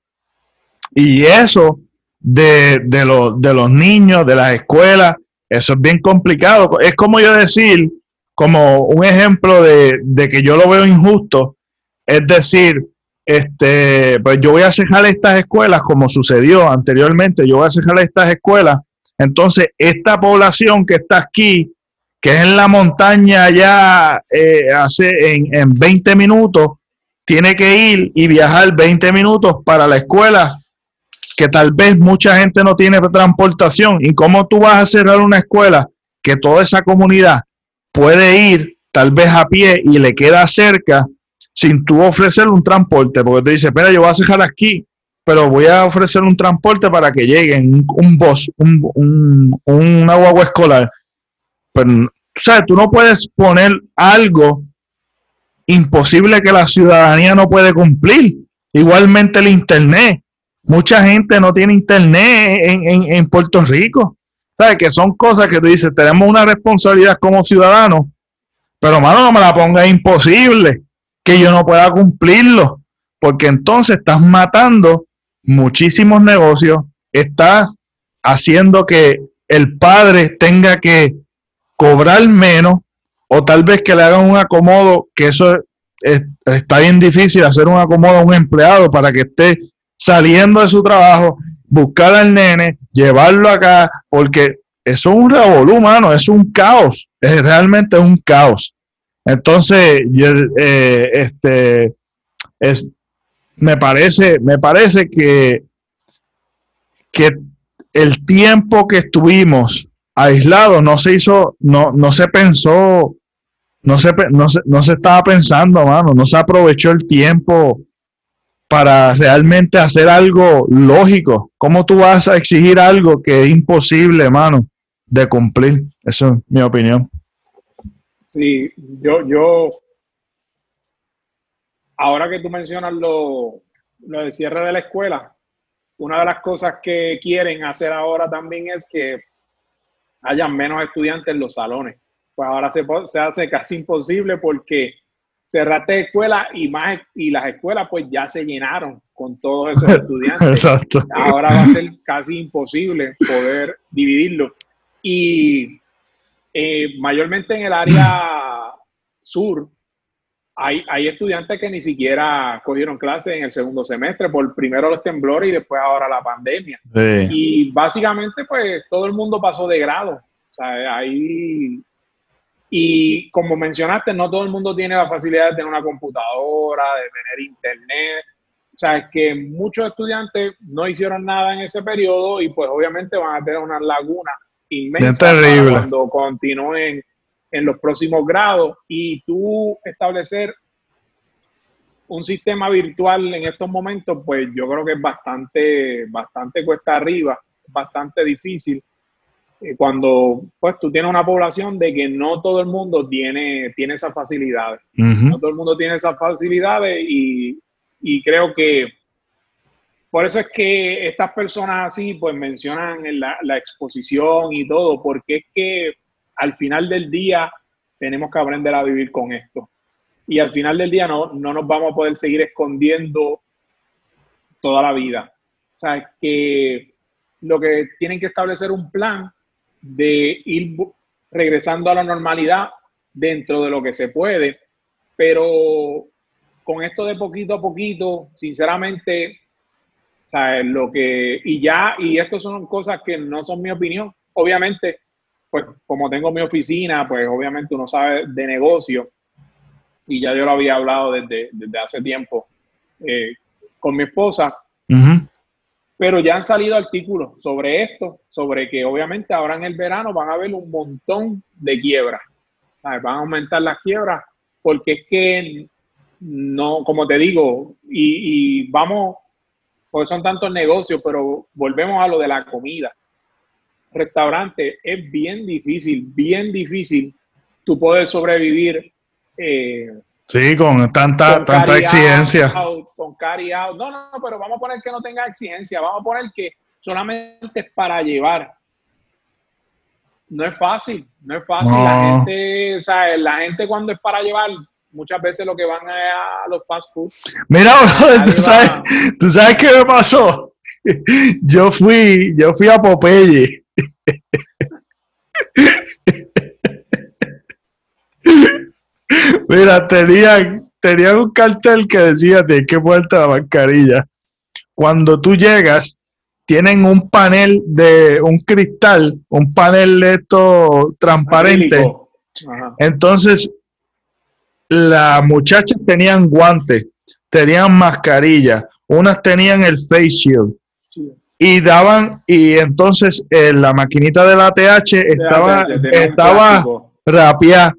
Y eso de, de, de los niños, de las escuelas, eso es bien complicado. Es como yo decir, como un ejemplo de, de que yo lo veo injusto, es decir, este, pues yo voy a cerrar estas escuelas como sucedió anteriormente, yo voy a cerrar estas escuelas. Entonces, esta población que está aquí, que es en la montaña ya eh, hace en, en 20 minutos, tiene que ir y viajar 20 minutos para la escuela, que tal vez mucha gente no tiene transportación. ¿Y cómo tú vas a cerrar una escuela que toda esa comunidad puede ir tal vez a pie y le queda cerca sin tú ofrecer un transporte, porque te dice, espera, yo voy a dejar aquí, pero voy a ofrecer un transporte para que lleguen, un, bus, un, un, una guagua escolar. Pero, o sea, tú no puedes poner algo imposible que la ciudadanía no puede cumplir. Igualmente el Internet. Mucha gente no tiene internet en, Puerto Rico. ¿Sabes? Que son cosas que tú dices, tenemos una responsabilidad como ciudadanos, pero mano, no me la ponga imposible que yo no pueda cumplirlo, porque entonces estás matando muchísimos negocios, estás haciendo que el padre tenga que cobrar menos o tal vez que le hagan un acomodo, que eso está bien difícil hacer un acomodo a un empleado para que esté saliendo de su trabajo, buscar al nene, llevarlo acá, porque eso es un revolú, mano, es un caos, es realmente un caos. Entonces, eh, este, es, me parece, me parece que, que el tiempo que estuvimos aislados no se hizo, no, no se pensó, no se, no se, no se estaba pensando, mano, no se aprovechó el tiempo para realmente hacer algo lógico. ¿Cómo tú vas a exigir algo que es imposible, mano, de cumplir? Eso es mi opinión.
Sí, yo, yo, ahora que tú mencionas lo, lo del cierre de la escuela, una de las cosas que quieren hacer ahora también es que hayan menos estudiantes en los salones. Pues ahora se, se hace casi imposible porque cerraste escuelas y más y las escuelas pues ya se llenaron con todos esos estudiantes. Exacto. Ahora va a ser casi imposible poder dividirlo. Y eh, mayormente en el área sur hay, hay estudiantes que ni siquiera cogieron clases en el segundo semestre, por primero los temblores y después ahora la pandemia. Y básicamente pues todo el mundo pasó de grado. O sea, ahí y como mencionaste, no todo el mundo tiene la facilidad de tener una computadora, de tener internet. O sea, es que muchos estudiantes no hicieron nada en ese periodo y pues obviamente van a tener una laguna inmensa cuando continúen en los próximos grados y tú establecer un sistema virtual en estos momentos, pues yo creo que es bastante, bastante cuesta arriba, bastante difícil. Eh, cuando pues tú tienes una población de que no todo el mundo tiene, tiene esas facilidades. No todo el mundo tiene esas facilidades y, creo que por eso es que estas personas así pues mencionan la, la exposición y todo, porque es que al final del día tenemos que aprender a vivir con esto. Y al final del día no, no nos vamos a poder seguir escondiendo toda la vida. O sea, que lo que tienen que establecer un plan de ir regresando a la normalidad dentro de lo que se puede, pero con esto de poquito a poquito, sinceramente, ¿sabes? Lo que, y ya, y esto son cosas que no son mi opinión, obviamente, pues como tengo mi oficina, pues obviamente uno sabe de negocio, y ya yo lo había hablado desde, desde hace tiempo eh, con mi esposa, pero ya han salido artículos sobre esto, sobre que obviamente ahora en el verano van a haber un montón de quiebras. Van a aumentar las quiebras porque es que no, como te digo, y, vamos, porque son tantos negocios, pero volvemos a lo de la comida. Restaurante es bien difícil, bien difícil tú puedes sobrevivir eh,
Sí, con tanta, tanta exigencia.
con carry out. No, no, no, pero vamos a poner que no tenga exigencia. Vamos a poner que solamente es para llevar. No es fácil, no es fácil. La gente, o sea, la gente cuando es para llevar, muchas veces lo que van a los fast food.
Mira, ¿tú, sabes, ¿tú sabes qué me pasó? Yo fui, yo fui a Popeye. Mira, tenían, tenían un cartel que decía, tienes que ponerte la mascarilla. Cuando tú llegas, tienen un panel de un cristal, un panel de esto transparente. Entonces, las muchachas tenían guantes, tenían mascarilla, unas tenían el face shield. Y daban, y entonces eh, la maquinita de la TH estaba, estaba rapiada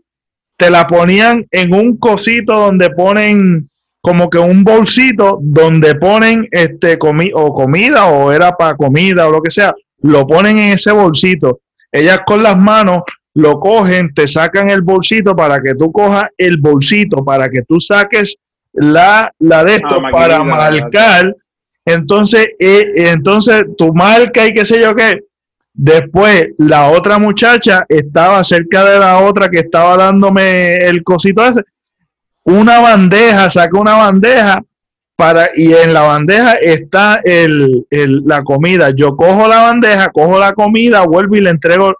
te la ponían en un cosito donde ponen como que un bolsito donde ponen este comi o comida o era para comida o lo que sea, lo ponen en ese bolsito. Ellas con las manos lo cogen, te sacan el bolsito para que tú cojas el bolsito, para que tú saques la, la de esto, para marcar Entonces, eh, entonces tu marca y qué sé yo qué. Después, la otra muchacha estaba cerca de la otra que estaba dándome el cosito ese. Una bandeja, saca una bandeja para, y en la bandeja está el, la comida. Yo cojo la bandeja, cojo la comida, vuelvo y le entrego.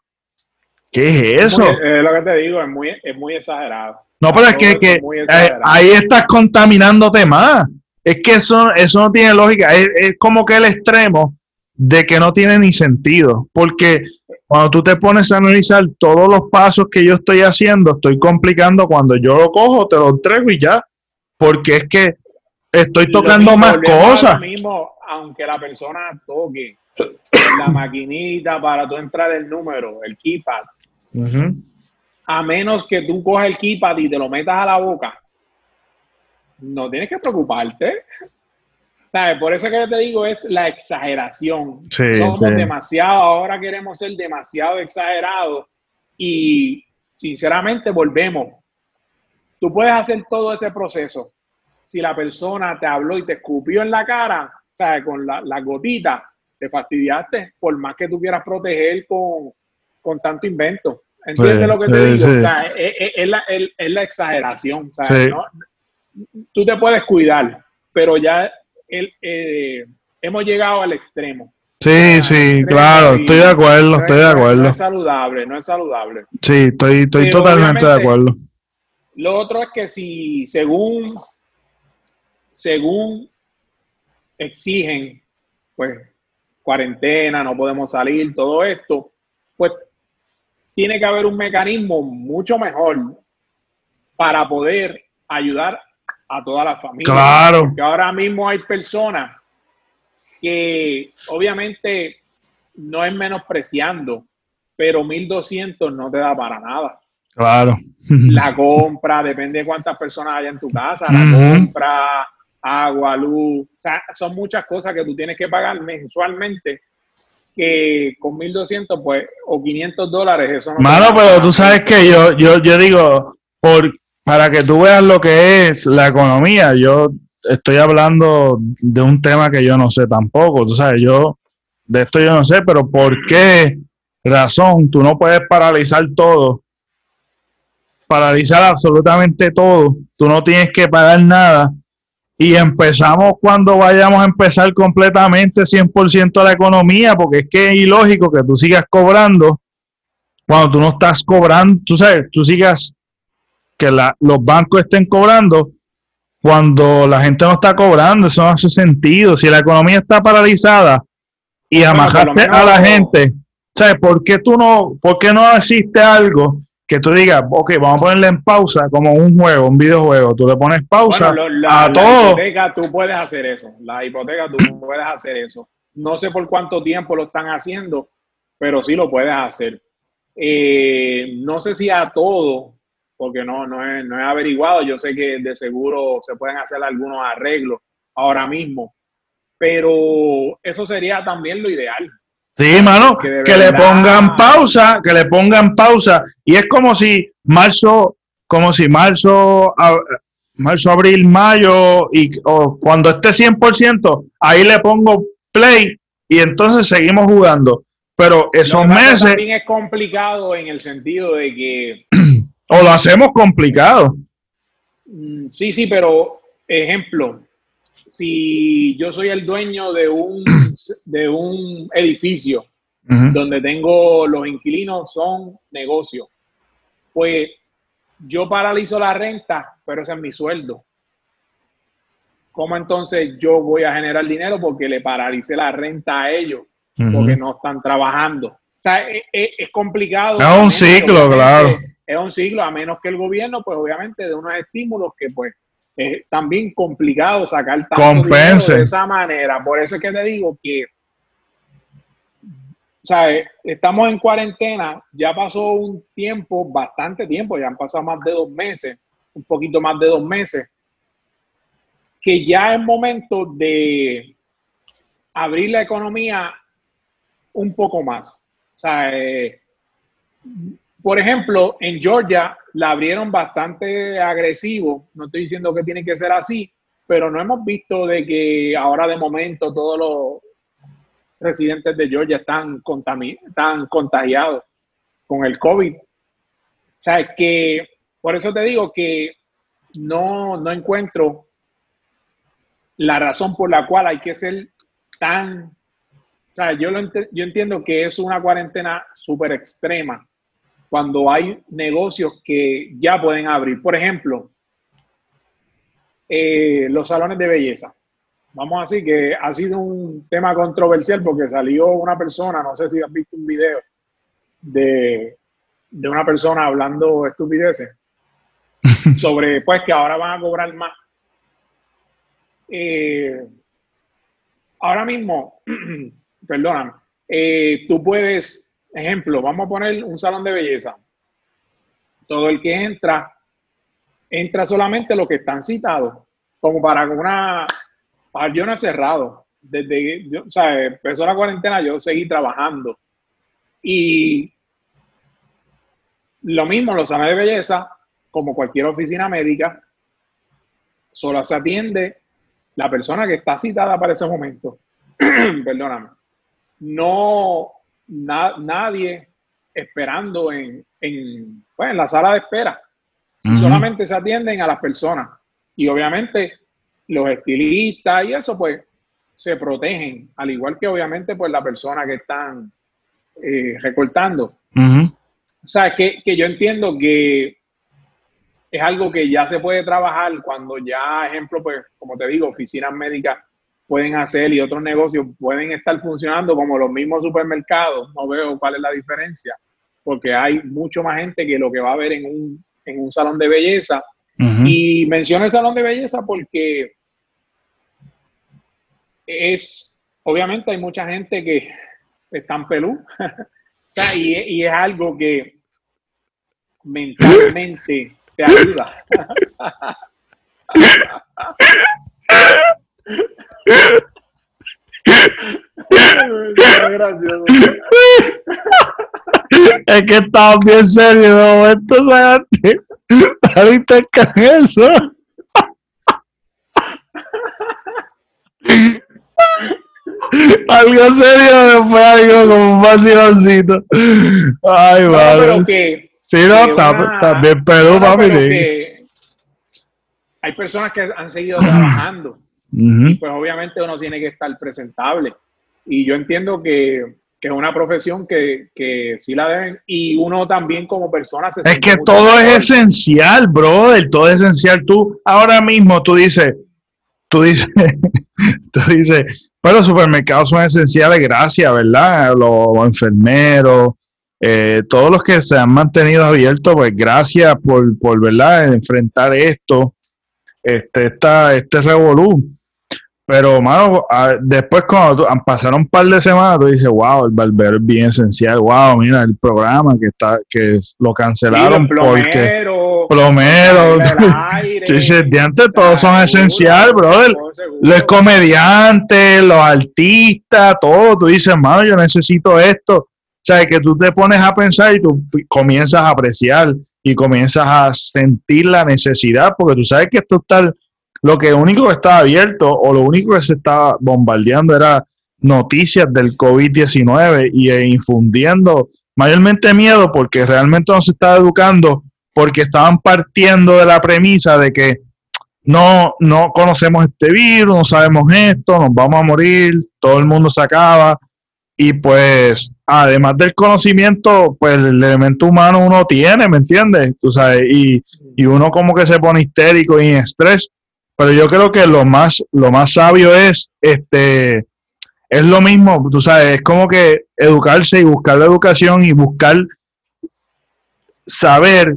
¿Qué es eso?
Es, lo que te digo, es muy, es muy exagerado.
No, pero es que, que eh, ahí estás contaminándote más. Es que eso, eso no tiene lógica. Es, como que el extremo de que no tiene ni sentido. Porque cuando tú te pones a analizar todos los pasos que yo estoy haciendo, estoy complicando cuando yo lo cojo, te lo entrego y ya. Porque es que estoy tocando más cosas.
Mismo, aunque la persona toque la maquinita para tú entrar el número, el keypad, a menos que tú cojas el keypad y te lo metas a la boca, no tienes que preocuparte. ¿Sabes? Por eso que te digo es la exageración. Somos demasiado, ahora queremos ser demasiado exagerados y sinceramente volvemos. Tú puedes hacer todo ese proceso. Si la persona te habló y te escupió en la cara, ¿sabes? Con la, la gotita, te fastidiaste, por más que tú quieras proteger con, con tanto invento. ¿Entiendes lo que te digo? O sea, es, la, es, la, exageración. ¿sabes? ¿no? tú te puedes cuidar, pero ya el, eh, hemos llegado al extremo.
Sí, sí, claro, estoy de acuerdo, estoy de acuerdo. No
es saludable, no es saludable.
Sí, estoy, estoy totalmente de acuerdo.
Lo otro es que si según, según exigen, pues, cuarentena, no podemos salir, todo esto, pues tiene que haber un mecanismo mucho mejor para poder ayudar a toda la familia.
Claro.
Porque ahora mismo hay personas que obviamente no es menospreciando, pero 1200 no te da para nada.
Claro.
La compra, depende de cuántas personas haya en tu casa, la compra, agua, luz, o sea, son muchas cosas que tú tienes que pagar mensualmente que con 1200 pues o 500 dólares eso no
Malo, pero tú sabes que yo yo yo digo por para que tú veas lo que es la economía, yo estoy hablando de un tema que yo no sé tampoco, tú sabes, yo de esto yo no sé, pero ¿por qué razón tú no puedes paralizar todo? Paralizar absolutamente todo, tú no tienes que pagar nada y empezamos cuando vayamos a empezar completamente 100% la economía, porque es que es ilógico que tú sigas cobrando cuando tú no estás cobrando, tú sabes, tú sigas que los bancos estén cobrando cuando la gente no está cobrando. Eso no hace sentido. Si la economía está paralizada y amajaste a la gente, ¿sabes? ¿Por qué tú no, por qué no existe algo que tú digas, ok, vamos a ponerle en pausa como un juego, un videojuego? Tú le pones pausa a todo.
La hipoteca tú puedes hacer eso. La hipoteca tú puedes hacer eso. No sé por cuánto tiempo lo están haciendo, pero sí lo puedes hacer. Eh, no sé si a todo, porque no, no, he, no he averiguado. Yo sé que de seguro se pueden hacer algunos arreglos ahora mismo, pero eso sería también lo ideal.
Sí, mano, que, le pongan pausa, que le pongan pausa. Y es como si marzo, como si marzo, marzo, abril, mayo, y cuando esté 100%, ahí le pongo play y entonces seguimos jugando. Pero esos meses...
También es complicado en el sentido de que
O lo hacemos complicado.
Mm, sí, sí, pero ejemplo, si yo soy el dueño de un, de un edificio donde tengo los inquilinos son negocios, pues yo paralizo la renta, pero ese es mi sueldo. ¿Cómo entonces yo voy a generar dinero? Porque le paralicé la renta a ellos, porque no están trabajando. O sea, es, es complicado.
Es un ciclo, claro
es un siglo, a menos que el gobierno, pues obviamente, de unos estímulos que pues es también complicado sacar
tanto
de esa manera. Por eso es que te digo que, o sea, estamos en cuarentena, ya pasó un tiempo, bastante tiempo, ya han pasado más de dos meses, un poquito más de dos meses, que ya es momento de abrir la economía un poco más. O sea, eh, por ejemplo, en Georgia la abrieron bastante agresivo, no estoy diciendo que tiene que ser así, pero no hemos visto de que ahora de momento todos los residentes de Georgia están, están contagiados con el COVID. O sea, que por eso te digo que no, no encuentro la razón por la cual hay que ser tan... O sea, yo, lo yo entiendo que es una cuarentena súper extrema cuando hay negocios que ya pueden abrir. Por ejemplo, eh, los salones de belleza. Vamos a decir que ha sido un tema controversial porque salió una persona, no sé si has visto un video de, de una persona hablando estupideces sobre pues que ahora van a cobrar más. Eh, ahora mismo, perdóname, eh, tú puedes, ejemplo, vamos a poner un salón de belleza. Todo el que entra, entra solamente los que están citados, como para una, he cerrado. Desde, yo, o sea, empezó la cuarentena, yo seguí trabajando. Y lo mismo, los salones de belleza, como cualquier oficina médica, solo se atiende la persona que está citada para ese momento. Perdóname. No, nadie esperando en, en, pues, en, la sala de espera. Solamente se atienden a las personas. Y obviamente los estilistas y eso, pues, se protegen, al igual que obviamente pues la persona que están eh, recortando. O sea, que, que yo entiendo que es algo que ya se puede trabajar cuando ya, ejemplo, pues, como te digo, oficinas médicas pueden hacer y otros negocios pueden estar funcionando como los mismos supermercados. No veo cuál es la diferencia, porque hay mucho más gente que lo que va a ver en un, en un salón de belleza. Y menciono el salón de belleza porque es, obviamente hay mucha gente que está en pelú y, y es algo que mentalmente te ayuda.
es que estaba bien serio de momento, ahorita con eso. algo serio después algo como un vaciloncito. Ay,
vale.
Sí, no, está, bien pero papi.
Hay personas que han seguido trabajando y pues obviamente uno tiene que estar presentable. Y yo entiendo que, es una profesión que, que, sí la deben y uno también como persona se
Es que todo es esencial, brother, todo es esencial. Tú ahora mismo tú dices, tú dices, tú dices, pero los supermercados son esenciales, gracias, ¿verdad? Los enfermeros, eh, todos los que se han mantenido abiertos, pues gracias por, por ¿verdad? enfrentar esto, este, esta, este revolú. Pero, mano, después cuando pasaron un par de semanas, tú dices, wow, el barbero es bien esencial, wow, mira el programa que está, que lo cancelaron porque plomero, tú dices, de antes todos son esenciales, brother. Los comediantes, los artistas, todo, tú dices, mano, yo necesito esto o sea, que tú te pones a pensar y tú comienzas a apreciar y comienzas a sentir la necesidad, porque tú sabes que esto está, lo que único que estaba abierto o lo único que se estaba bombardeando era noticias del COVID-19 y e infundiendo mayormente miedo porque realmente no se estaba educando porque estaban partiendo de la premisa de que no, no conocemos este virus, no sabemos esto, nos vamos a morir, todo el mundo se acaba, y pues, además del conocimiento, pues el elemento humano uno tiene, ¿me entiendes? Tú sabes, y, y uno como que se pone histérico y en estrés. Pero yo creo que lo más, lo más sabio es, este, es lo mismo, tú sabes, es como que educarse y buscar la educación y buscar saber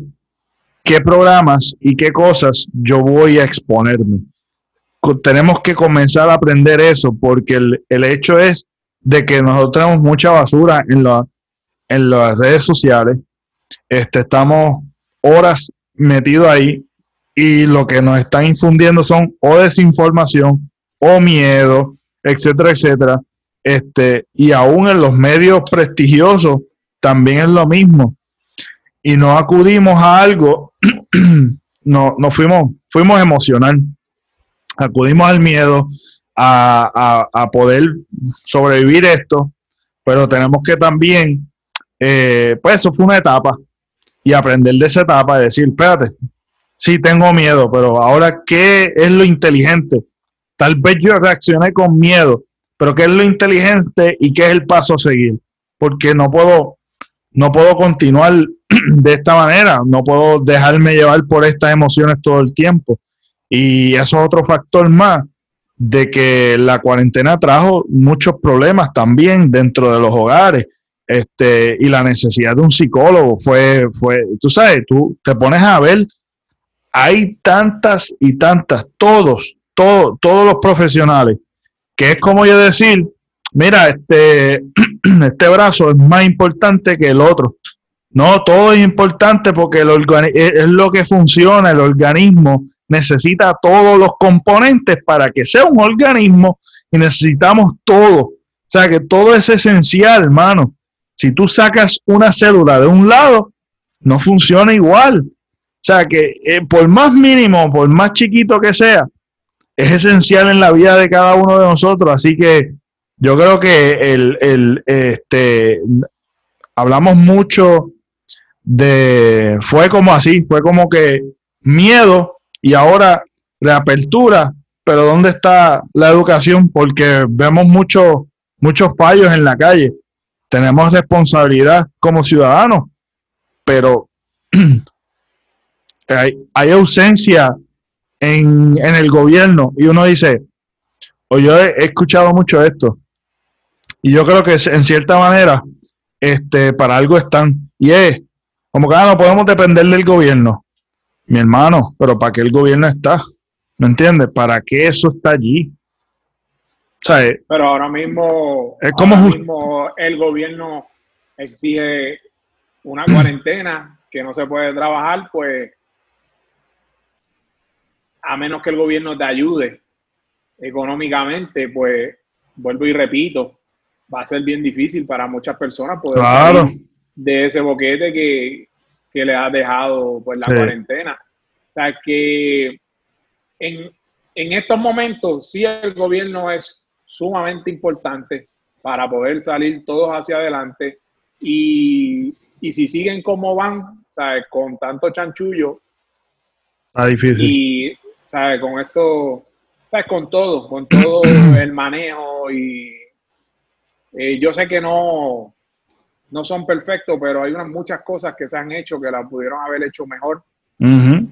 qué programas y qué cosas yo voy a exponerme. Tenemos que comenzar a aprender eso porque el, el hecho es de que nosotros tenemos mucha basura en, en las redes sociales. Este, estamos horas metidos ahí y lo que nos están infundiendo son o desinformación o miedo, etcétera, etcétera. Este, y aún en los medios prestigiosos también es lo mismo. Y no acudimos a algo, no, no fuimos, fuimos emocional. acudimos al miedo a, poder sobrevivir esto, pero tenemos que también, eh, pues eso fue una etapa, y aprender de esa etapa, decir, espérate, sí tengo miedo, pero ahora, ¿qué es lo inteligente? Tal vez yo reaccioné con miedo, pero ¿qué es lo inteligente y qué es el paso a seguir? Porque no puedo, no puedo continuar de esta manera, no puedo dejarme llevar por estas emociones todo el tiempo. Y eso es otro factor más de que la cuarentena trajo muchos problemas también dentro de los hogares. Este, y la necesidad de un psicólogo fue, fue, tú sabes, tú te pones a ver, hay tantas y tantas, todos, todos, todos los profesionales, que es como yo decir, mira, este, este brazo es más importante que el otro. No, todo es importante porque el es lo que funciona, el organismo necesita todos los componentes para que sea un organismo y necesitamos todo. O sea que todo es esencial, hermano. Si tú sacas una célula de un lado, no funciona igual. O sea que eh, por más mínimo, por más chiquito que sea, es esencial en la vida de cada uno de nosotros. Así que yo creo que el, el este, hablamos mucho de, fue como así, fue como que miedo y ahora reapertura, pero ¿dónde está la educación? Porque vemos muchos muchos fallos en la calle. Tenemos responsabilidad como ciudadanos, pero hay, ausencia en, el gobierno y uno dice, o yo he, escuchado mucho esto, y yo creo que en cierta manera, este, para algo están, y es, como que ah, no podemos depender del gobierno mi hermano, pero ¿para qué el gobierno está? ¿Me entiendes? ¿Para qué eso está allí?
Eh, pero ahora mismo, es como el gobierno exige una cuarentena que no se puede trabajar, pues a menos que el gobierno te ayude económicamente, pues vuelvo y repito, va a ser bien difícil para muchas personas poder salir de ese boquete que, que le ha dejado pues la cuarentena. O sea que en, estos momentos sí el gobierno es sumamente importante para poder salir todos hacia adelante y, si siguen como van, con tanto chanchullo,
está difícil.
Y ¿sabes? con esto, con todo, con todo el manejo y eh, yo sé que no, no son perfectos, pero hay unas muchas cosas que se han hecho que las pudieron haber hecho mejor.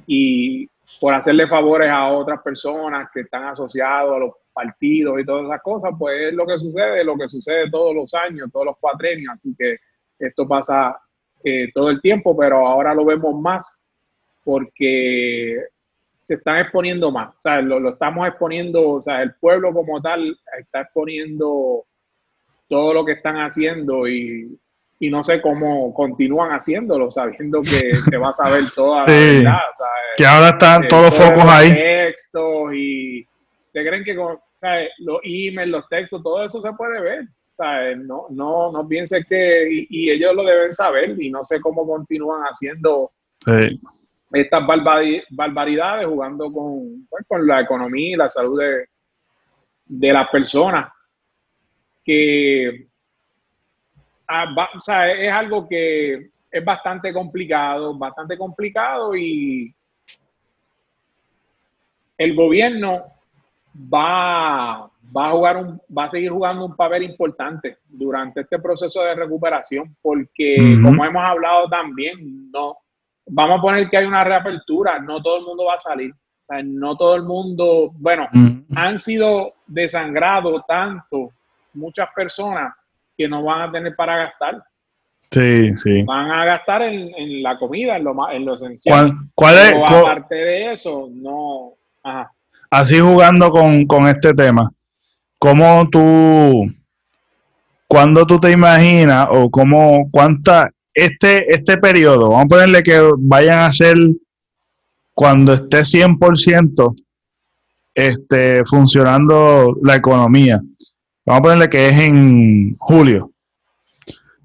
Y por hacerle favores a otras personas que están asociados a los partidos y todas esas cosas, pues es lo que sucede, lo que sucede todos los años, todos los cuatrenios. Así que esto pasa eh, todo el tiempo, pero ahora lo vemos más porque se están exponiendo más. O sea, lo, lo estamos exponiendo, o sea, el pueblo como tal está exponiendo todo lo que están haciendo y y no sé cómo continúan haciéndolo, sabiendo que se va a saber toda la verdad.
que ahora están todos focos ahí.
Textos y te creen que con los emails, los textos, todo eso se puede ver. No, no, no pienses que, y, ellos lo deben saber, y no sé cómo continúan haciendo estas barbaridades, jugando con, pues, con la economía y la salud de, de las personas. Que Ah, o sea, es algo que es bastante complicado, bastante complicado y el gobierno va, va a jugar un, va a seguir jugando un papel importante durante este proceso de recuperación, porque como hemos hablado también, no vamos a poner que hay una reapertura, no todo el mundo va a salir. O sea, no todo el mundo, bueno, han sido desangrados tanto muchas personas que no van a tener para gastar.
Sí, sí.
Van a gastar en, la comida, en lo, en lo esencial.
¿Cuál, es?
aparte de eso, no. Ajá.
Así jugando con, este tema, ¿cómo tú, cuando tú te imaginas o cómo, cuánta, este, este periodo, vamos a ponerle que vayan a ser cuando esté 100% este, funcionando la economía, vamos a ponerle que es en julio.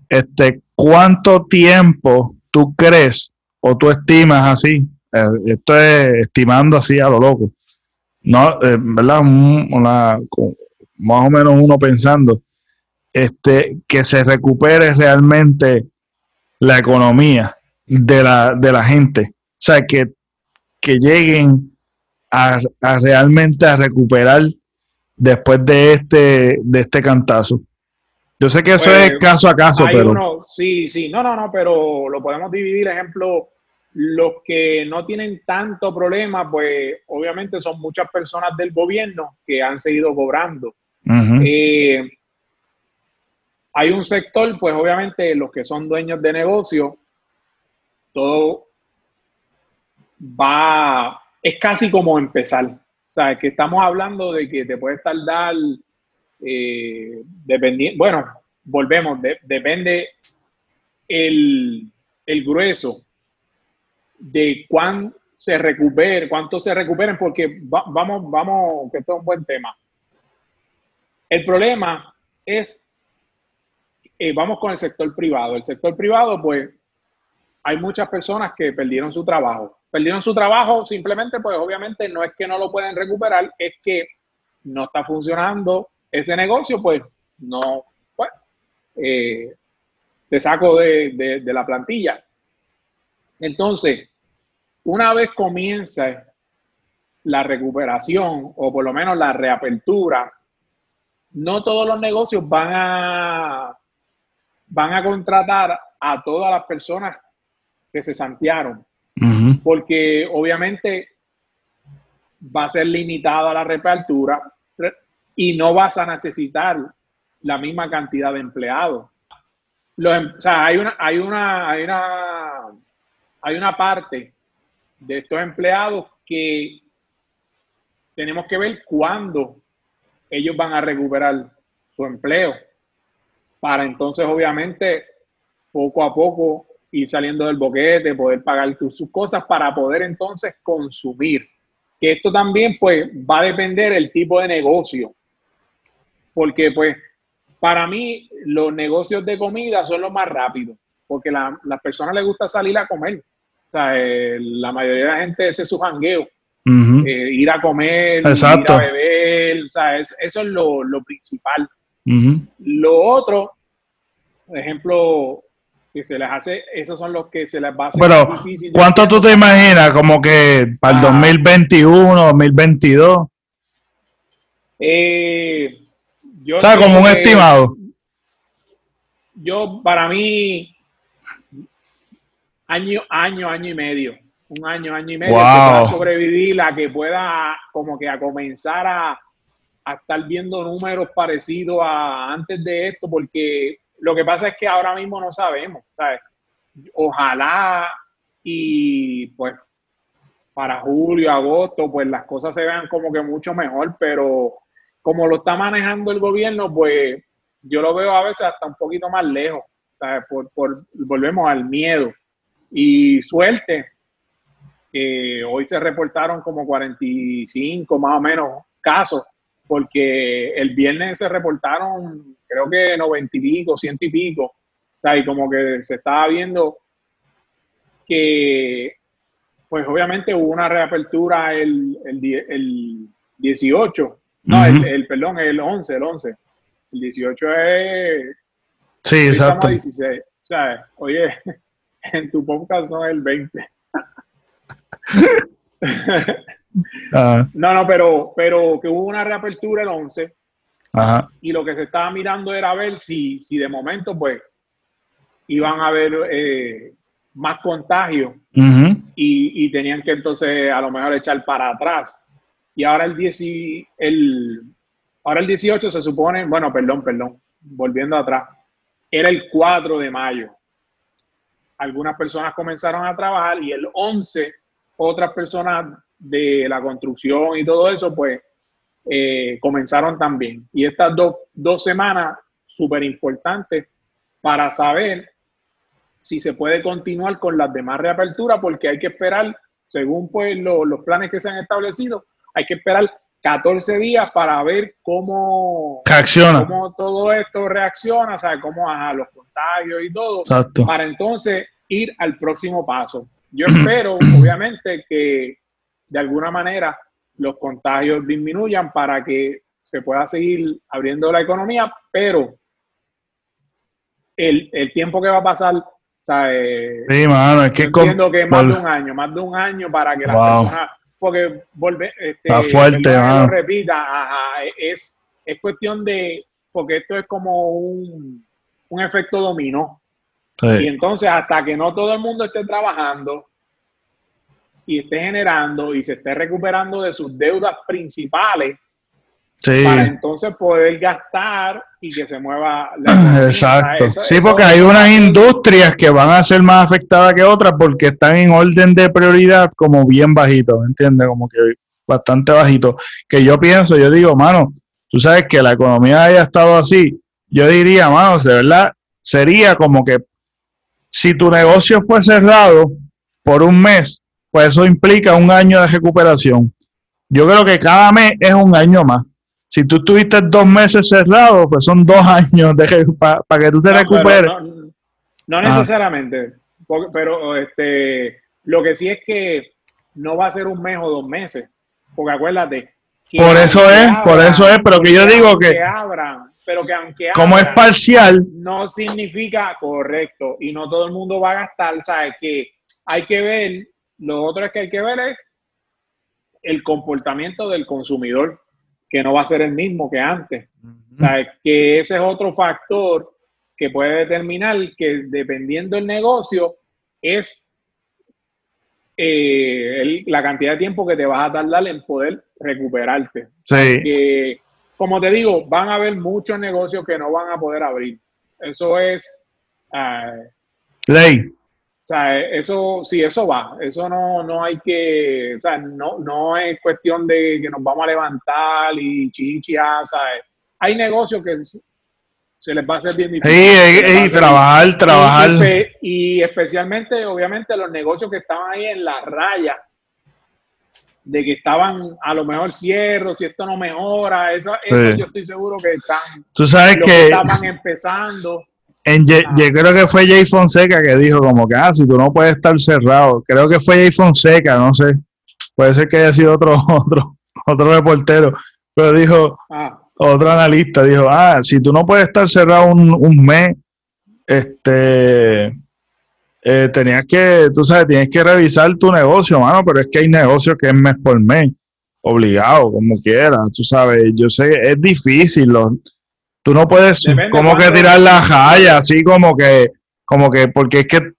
Este, ¿cuánto tiempo tú crees o tú estimas así? Eh, esto es estimando así a lo loco. no, eh, ¿verdad? Más o menos uno pensando, este, que se recupere realmente la economía de la, de la gente. O sea, que, que lleguen a, realmente a recuperar después de este, de este cantazo. Yo sé que eso es pues, caso a caso, pero...
sí, sí, no, no, no, pero lo podemos dividir, ejemplo, los que no tienen tanto problema, pues obviamente son muchas personas del gobierno que han seguido cobrando. Eh, hay un sector, pues obviamente los que son dueños de negocio, todo va, es casi como empezar. O sea, que estamos hablando de que te puedes tardar, eh, dependiendo, bueno, volvemos, depende el, el grueso de cuán se recuperen, cuánto se recuperen, porque vamos, vamos, que esto es un buen tema. El problema es, eh, vamos con el sector privado. El sector privado, pues, hay muchas personas que perdieron su trabajo. Perdieron su trabajo simplemente, pues, obviamente, no es que no lo pueden recuperar, es que no está funcionando ese negocio, pues, no, pues, eh, te saco de la plantilla. Entonces, una vez comienza la recuperación o por lo menos la reapertura, no todos los negocios van a, van a contratar a todas las personas que se santearon, porque obviamente va a ser limitada la reapertura y no vas a necesitar la misma cantidad de empleados. Em, o sea, hay una, hay una, hay una, hay una parte de estos empleados que tenemos que ver cuándo ellos van a recuperar su empleo para entonces obviamente poco a poco ir saliendo del boquete, poder pagar sus cosas para poder entonces consumir. Que esto también pues va a depender el tipo de negocio. Porque pues para mí los negocios de comida son los más rápidos, porque a las personas les gusta salir a comer. O sea, eh, la mayoría de la gente ese es su jangueo. Eh, ir a comer, ir a beber, o sea, eso es lo, principal. Lo otro, por ejemplo, que se les hace, esos son los que se les va a hacer
Pero, ¿cuánto tú te imaginas? Como que para el 2021, 2022.
Eh,
yo o sea, como un estimado.
Yo, para mí, año, año, año y medio. Un año, año y medio que pueda sobrevivir, la que pueda como que a comenzar a, estar viendo números parecidos a antes de esto, porque lo que pasa es que ahora mismo no sabemos, Ojalá y pues para julio, agosto, pues las cosas se vean como que mucho mejor, pero como lo está manejando el gobierno, pues yo lo veo a veces hasta un poquito más lejos, Por, por, volvemos al miedo. Y suerte, hoy se reportaron como 45 más o menos casos, porque el viernes se reportaron creo que 90 y pico, 100 y pico. O sea, y como que se estaba viendo que, pues obviamente hubo una reapertura el, el, 18, no, el, perdón, el 11, el 11. El 18 es...
Sí, exacto.
16. O sea, oye, en tu podcast son el 20. No, no, pero, pero que hubo una reapertura el 11. Y lo que se estaba mirando era ver si, si de momento, pues, iban a haber eh, más contagios y, tenían que entonces a lo mejor echar para atrás. Y ahora el, 10, el, ahora el 18 se supone, bueno, perdón, perdón, volviendo atrás, era el 4 de mayo algunas personas comenzaron a trabajar y el 11 otras personas de la construcción y todo eso, pues eh, comenzaron también. Y estas dos semanas, súper importantes para saber si se puede continuar con las demás reaperturas, porque hay que esperar, según pues los planes que se han establecido, hay que esperar 14 días para ver cómo, cómo todo esto reacciona, o sea, cómo los contagios y todo, para entonces ir al próximo paso. Yo espero, obviamente, que de alguna manera los contagios disminuyan para que se pueda seguir abriendo la economía, pero el, tiempo que va a pasar, ¿sabes?
Sí, mano, es que
entiendo que más de un año, más de un año para que las personas, porque volver, este,
Está fuerte,
mano. repita, es, es cuestión de, porque esto es como un, un efecto dominó. Y entonces, hasta que no todo el mundo esté trabajando y esté generando y se esté recuperando de sus deudas principales, para entonces poder gastar y que se mueva
la Exacto. sí, porque hay unas industrias que van a ser más afectadas que otras porque están en orden de prioridad como bien bajito, ¿entiendes? Como que bastante bajito. Que yo pienso, yo digo, mano, tú sabes que la economía haya estado así, yo diría, mano, de verdad, sería como que si tu negocio fue cerrado por un mes, pues eso implica un año de recuperación. Yo creo que cada mes es un año más. Si tú estuviste dos meses cerrado, pues son dos años para que tú te recuperes.
No, necesariamente, pero este, lo que sí es que no va a ser un mes o dos meses, porque acuérdate.
por eso es, por eso es, pero que yo digo que,
que abran pero que aunque
como es parcial
no significa correcto y no todo el mundo va a gastar, sabes que hay que ver, lo otro es que hay que ver es el comportamiento del consumidor, que no va a ser el mismo que antes. sabes que ese es otro factor que puede determinar que dependiendo del negocio es eh, la cantidad de tiempo que te vas a tardar en poder recuperarte.
Sí
como te digo, van a haber muchos negocios que no van a poder abrir. Eso es... Uh,
Ley.
Sea, eso, sí, eso va. Eso no, no hay que, o sea, no, no es cuestión de que nos vamos a levantar y chicha, ¿sabes? Hay negocios que se les va a hacer bien difícil.
Sí, y, trabajar, trabajar.
y, especialmente, obviamente, los negocios que estaban ahí en la raya de que estaban a lo mejor cierro, si esto no mejora, eso, yo estoy seguro que están.
Tú sabes que,
estaban empezando.
En yo creo que fue Jay Fonseca que dijo como que, ah, si tú no puedes estar cerrado. Creo que fue Jay Fonseca, no sé. Puede ser que haya sido otro, otro, otro reportero. Pero dijo, ah. otro analista, dijo, ah, si tú no puedes estar cerrado un, un mes, este, eh, tenías que, tú sabes, tienes que revisar tu negocio, mano, pero es que hay negocios que es mes por mes, obligado, como quieras, tú sabes, yo sé que es difícil, tú no puedes como que tirar la raya, así como que, como que, porque es que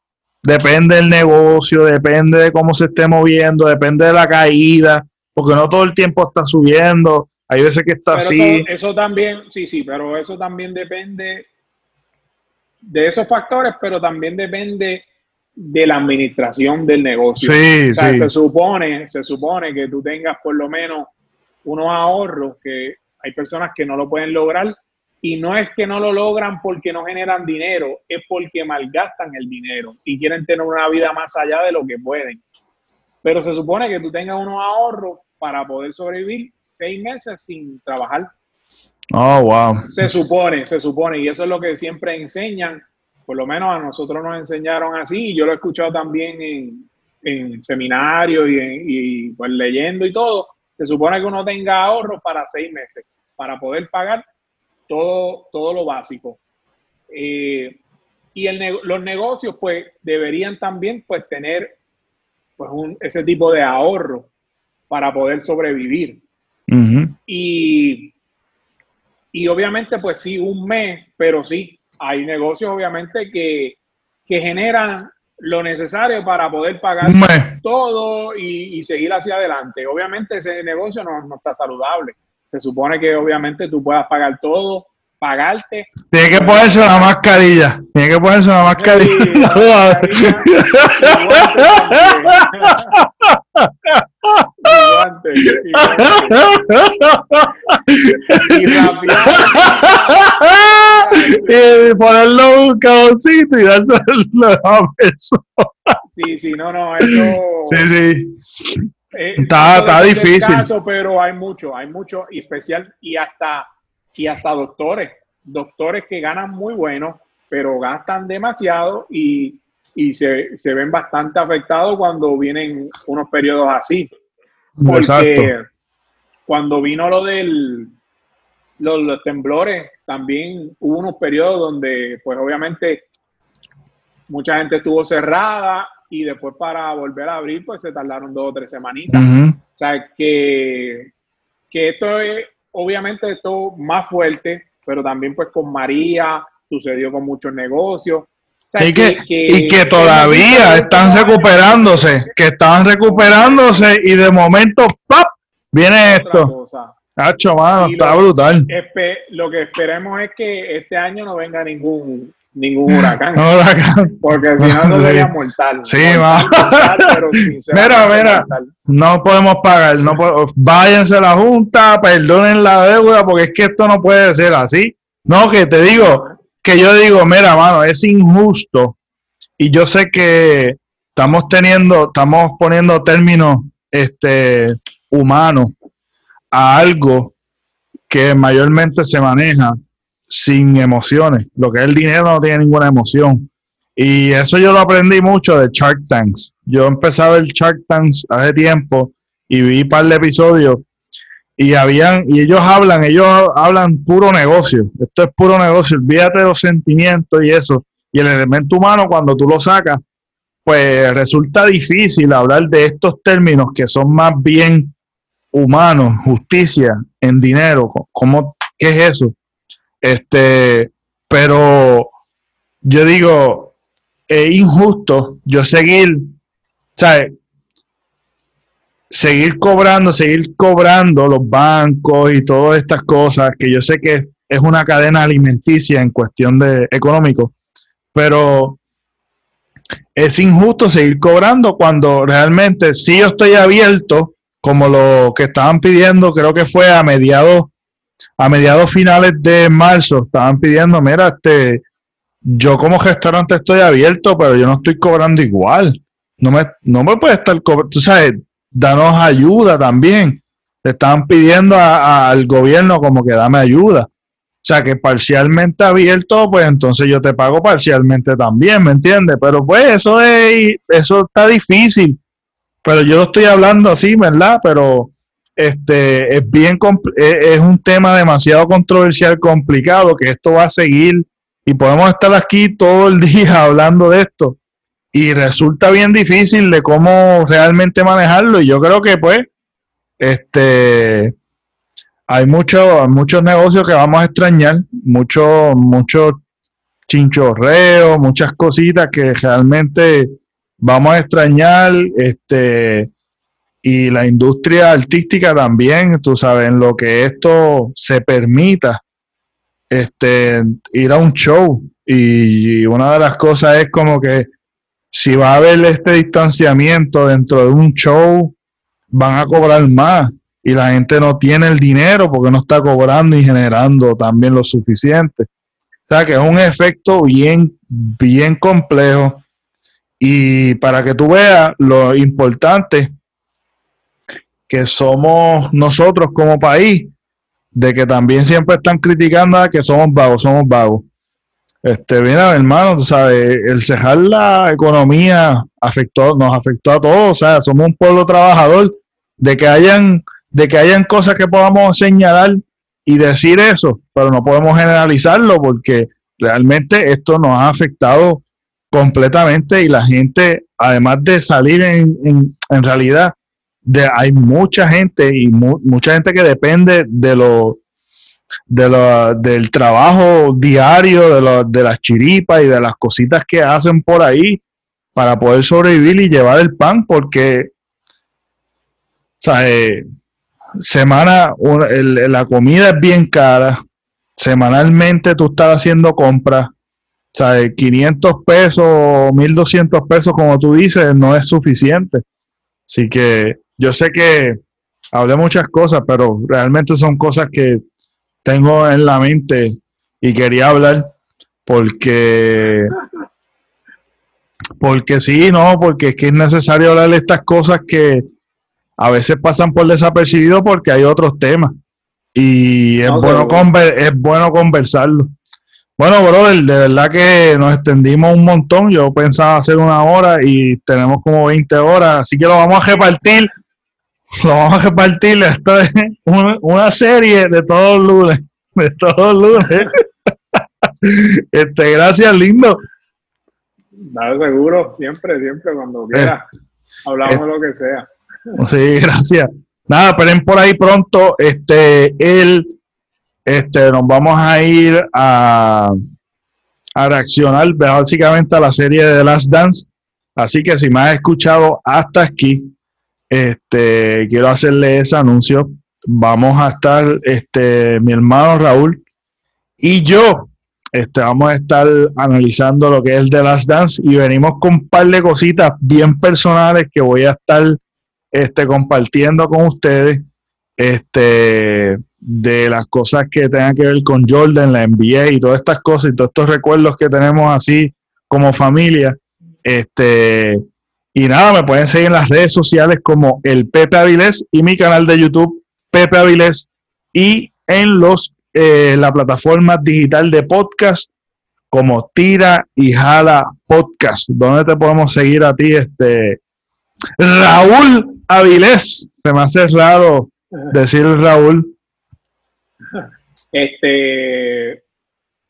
depende del negocio, depende de cómo se esté moviendo, depende de la caída, porque no todo el tiempo está subiendo, hay veces que está así.
eso también, sí, sí, pero eso también depende de esos factores, pero también depende de la administración del negocio.
Sí, o sea,
se supone, se supone que tú tengas por lo menos unos ahorros que hay personas que no lo pueden lograr y no es que no lo logran porque no generan dinero, es porque malgastan el dinero y quieren tener una vida más allá de lo que pueden. Pero se supone que tú tengas unos ahorros para poder sobrevivir seis meses sin trabajar.
Oh, wow.
Se supone, se supone, y eso es lo que siempre enseñan por lo menos a nosotros nos enseñaron así, y yo lo he escuchado también en, en seminarios y, y, pues leyendo y todo, se supone que uno tenga ahorros para seis meses, para poder pagar todo, todo lo básico. Eh, y el, los negocios pues deberían también pues tener pues un, ese tipo de ahorro para poder sobrevivir. y, y obviamente pues sí, un mes, pero sí, hay negocios obviamente que, generan lo necesario para poder pagar todo y, seguir hacia adelante. Obviamente ese negocio no, está saludable. Se supone que obviamente tú puedas pagar todo, pagarte.
Tiene que ponerse una mascarilla. Tiene que ponerse una mascarilla. y ponerlo un caboncito y dárselo a
persona. Sí, sí, no, no, eso.
Sí, sí. Eh, está, está difícil.
pero hay mucho, hay mucho, y especial, y hasta, y hasta doctores, doctores que ganan muy bueno, pero gastan demasiado y, y se, se ven bastante afectados cuando vienen unos periodos así. Porque, cuando vino lo del los, temblores, también hubo unos periodos donde, pues obviamente, mucha gente estuvo cerrada y después para volver a abrir, pues se tardaron dos o tres semanitas. O sea, que, que esto es, obviamente, esto más fuerte, pero también pues con María sucedió con muchos negocios.
y, que, y que todavía están recuperándose, que están recuperándose y de momento, ¡pap! Viene esto. Mano, está brutal.
Lo que esperemos es que este año no venga ningún ningún huracán. huracán. Porque si no, no sería mortal.
Sí, va. mira, mira, no podemos pagar. No váyanse a la Junta, perdonen la deuda, porque es que esto no puede ser así. No, que te digo, que yo digo, mira, mano, es injusto. Y yo sé que estamos teniendo, estamos poniendo términos este, humanos a algo que mayormente se maneja sin emociones. Lo que es el dinero no tiene ninguna emoción. Y eso yo lo aprendí mucho de Shark Tanks. Yo empecé a ver Shark Tanks hace tiempo y vi un par de episodios y habían y ellos hablan, ellos hablan puro negocio. Esto es puro negocio. Olvídate de los sentimientos y eso. Y el elemento humano cuando tú lo sacas, pues resulta difícil hablar de estos términos que son más bien humano, justicia en dinero, ¿cómo, ¿qué es eso? Este, pero yo digo, es injusto yo seguir, ¿sabes? Seguir cobrando, seguir cobrando los bancos y todas estas cosas, que yo sé que es una cadena alimenticia en cuestión de económico, pero es injusto seguir cobrando cuando realmente si yo estoy abierto como lo que estaban pidiendo, creo que fue a mediados, a mediados finales de marzo, estaban pidiendo, mira, este, yo como restaurante estoy abierto, pero yo no estoy cobrando igual. No me, no me puede estar cobrando, tú sabes, danos ayuda también. Le estaban pidiendo al gobierno como que dame ayuda. O sea, que parcialmente abierto, pues entonces yo te pago parcialmente también, ¿me entiendes? Pero pues eso es, eso está difícil pero yo lo estoy hablando así, ¿verdad? Pero este es bien es un tema demasiado controversial, complicado, que esto va a seguir y podemos estar aquí todo el día hablando de esto. Y resulta bien difícil de cómo realmente manejarlo y yo creo que pues este hay muchos muchos negocios que vamos a extrañar, muchos muchos chinchorreos, muchas cositas que realmente vamos a extrañar, este, y la industria artística también, tú sabes, en lo que esto se permita, este, ir a un show. Y una de las cosas es como que si va a haber este distanciamiento dentro de un show, van a cobrar más y la gente no tiene el dinero porque no está cobrando y generando también lo suficiente. O sea que es un efecto bien, bien complejo y para que tú veas lo importante que somos nosotros como país, de que también siempre están criticando a que somos vagos, somos vagos. Este, mira, hermano, tú sabes, el cejar la economía afectó, nos afectó a todos, o sea, somos un pueblo trabajador, de que hayan, de que hayan cosas que podamos señalar y decir eso, pero no podemos generalizarlo porque realmente esto nos ha afectado completamente y la gente, además de salir en, en, realidad, hay mucha gente y mucha gente que depende de lo, de lo, del trabajo diario, de, lo, de las chiripas y de las cositas que hacen por ahí para poder sobrevivir y llevar el pan, porque eh, semana, la comida es bien cara, semanalmente tú estás haciendo compras, o sea, 500 pesos, 1200 pesos, como tú dices, no es suficiente. Así que yo sé que hablé muchas cosas, pero realmente son cosas que tengo en la mente y quería hablar porque porque sí, no, porque es que es necesario hablar de estas cosas que a veces pasan por desapercibido porque hay otros temas y es bueno es bueno conversarlo. Bueno, brother, de verdad que nos extendimos un montón. Yo pensaba hacer una hora y tenemos como 20 horas, así que lo vamos a repartir. lo vamos a repartir. Esto es una, serie de todos los lunes. De todos los lunes. este, gracias, lindo.
Nada, seguro, siempre, siempre, cuando eh, quiera. Hablamos de lo que sea.
Sí, gracias. Nada, esperen por ahí pronto. Este, él, este, nos vamos a ir a, a reaccionar básicamente a la serie de The Last Dance. Así que si me has escuchado hasta aquí, este, quiero hacerle ese anuncio. Vamos a estar, este, mi hermano Raúl y yo, este, vamos a estar analizando lo que es The Last Dance y venimos con un par de cositas bien personales que voy a estar este, compartiendo con ustedes este, de las cosas que tengan que ver con Jordan, la NBA y todas estas cosas y todos estos recuerdos que tenemos así como familia. Este, y nada, me pueden seguir en las redes sociales como el Pepe Avilés y mi canal de YouTube Pepe Avilés y en los eh, la plataforma digital de podcast como Tira y Jala Podcast. ¿Dónde te podemos seguir a ti? Este Raúl Avilés. Se me hace raro decir Raúl.
Este,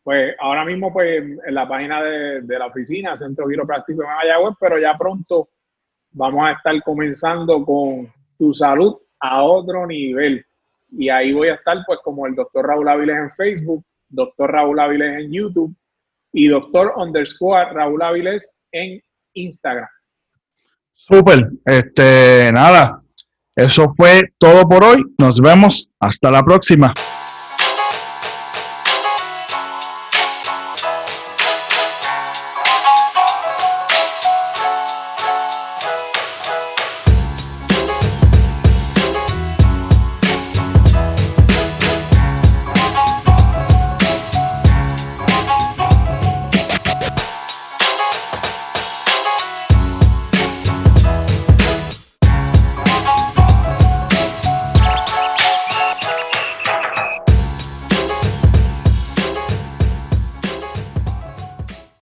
pues ahora mismo pues en la página de, la oficina, Centro Quiropráctico de Mayagüez, pero ya pronto vamos a estar comenzando con tu salud a otro nivel. Y ahí voy a estar pues como el doctor Raúl Áviles en Facebook, doctor Raúl Áviles en YouTube y doctor underscore Raúl Áviles en Instagram.
Súper, este, nada, eso fue todo por hoy. Nos vemos hasta la próxima.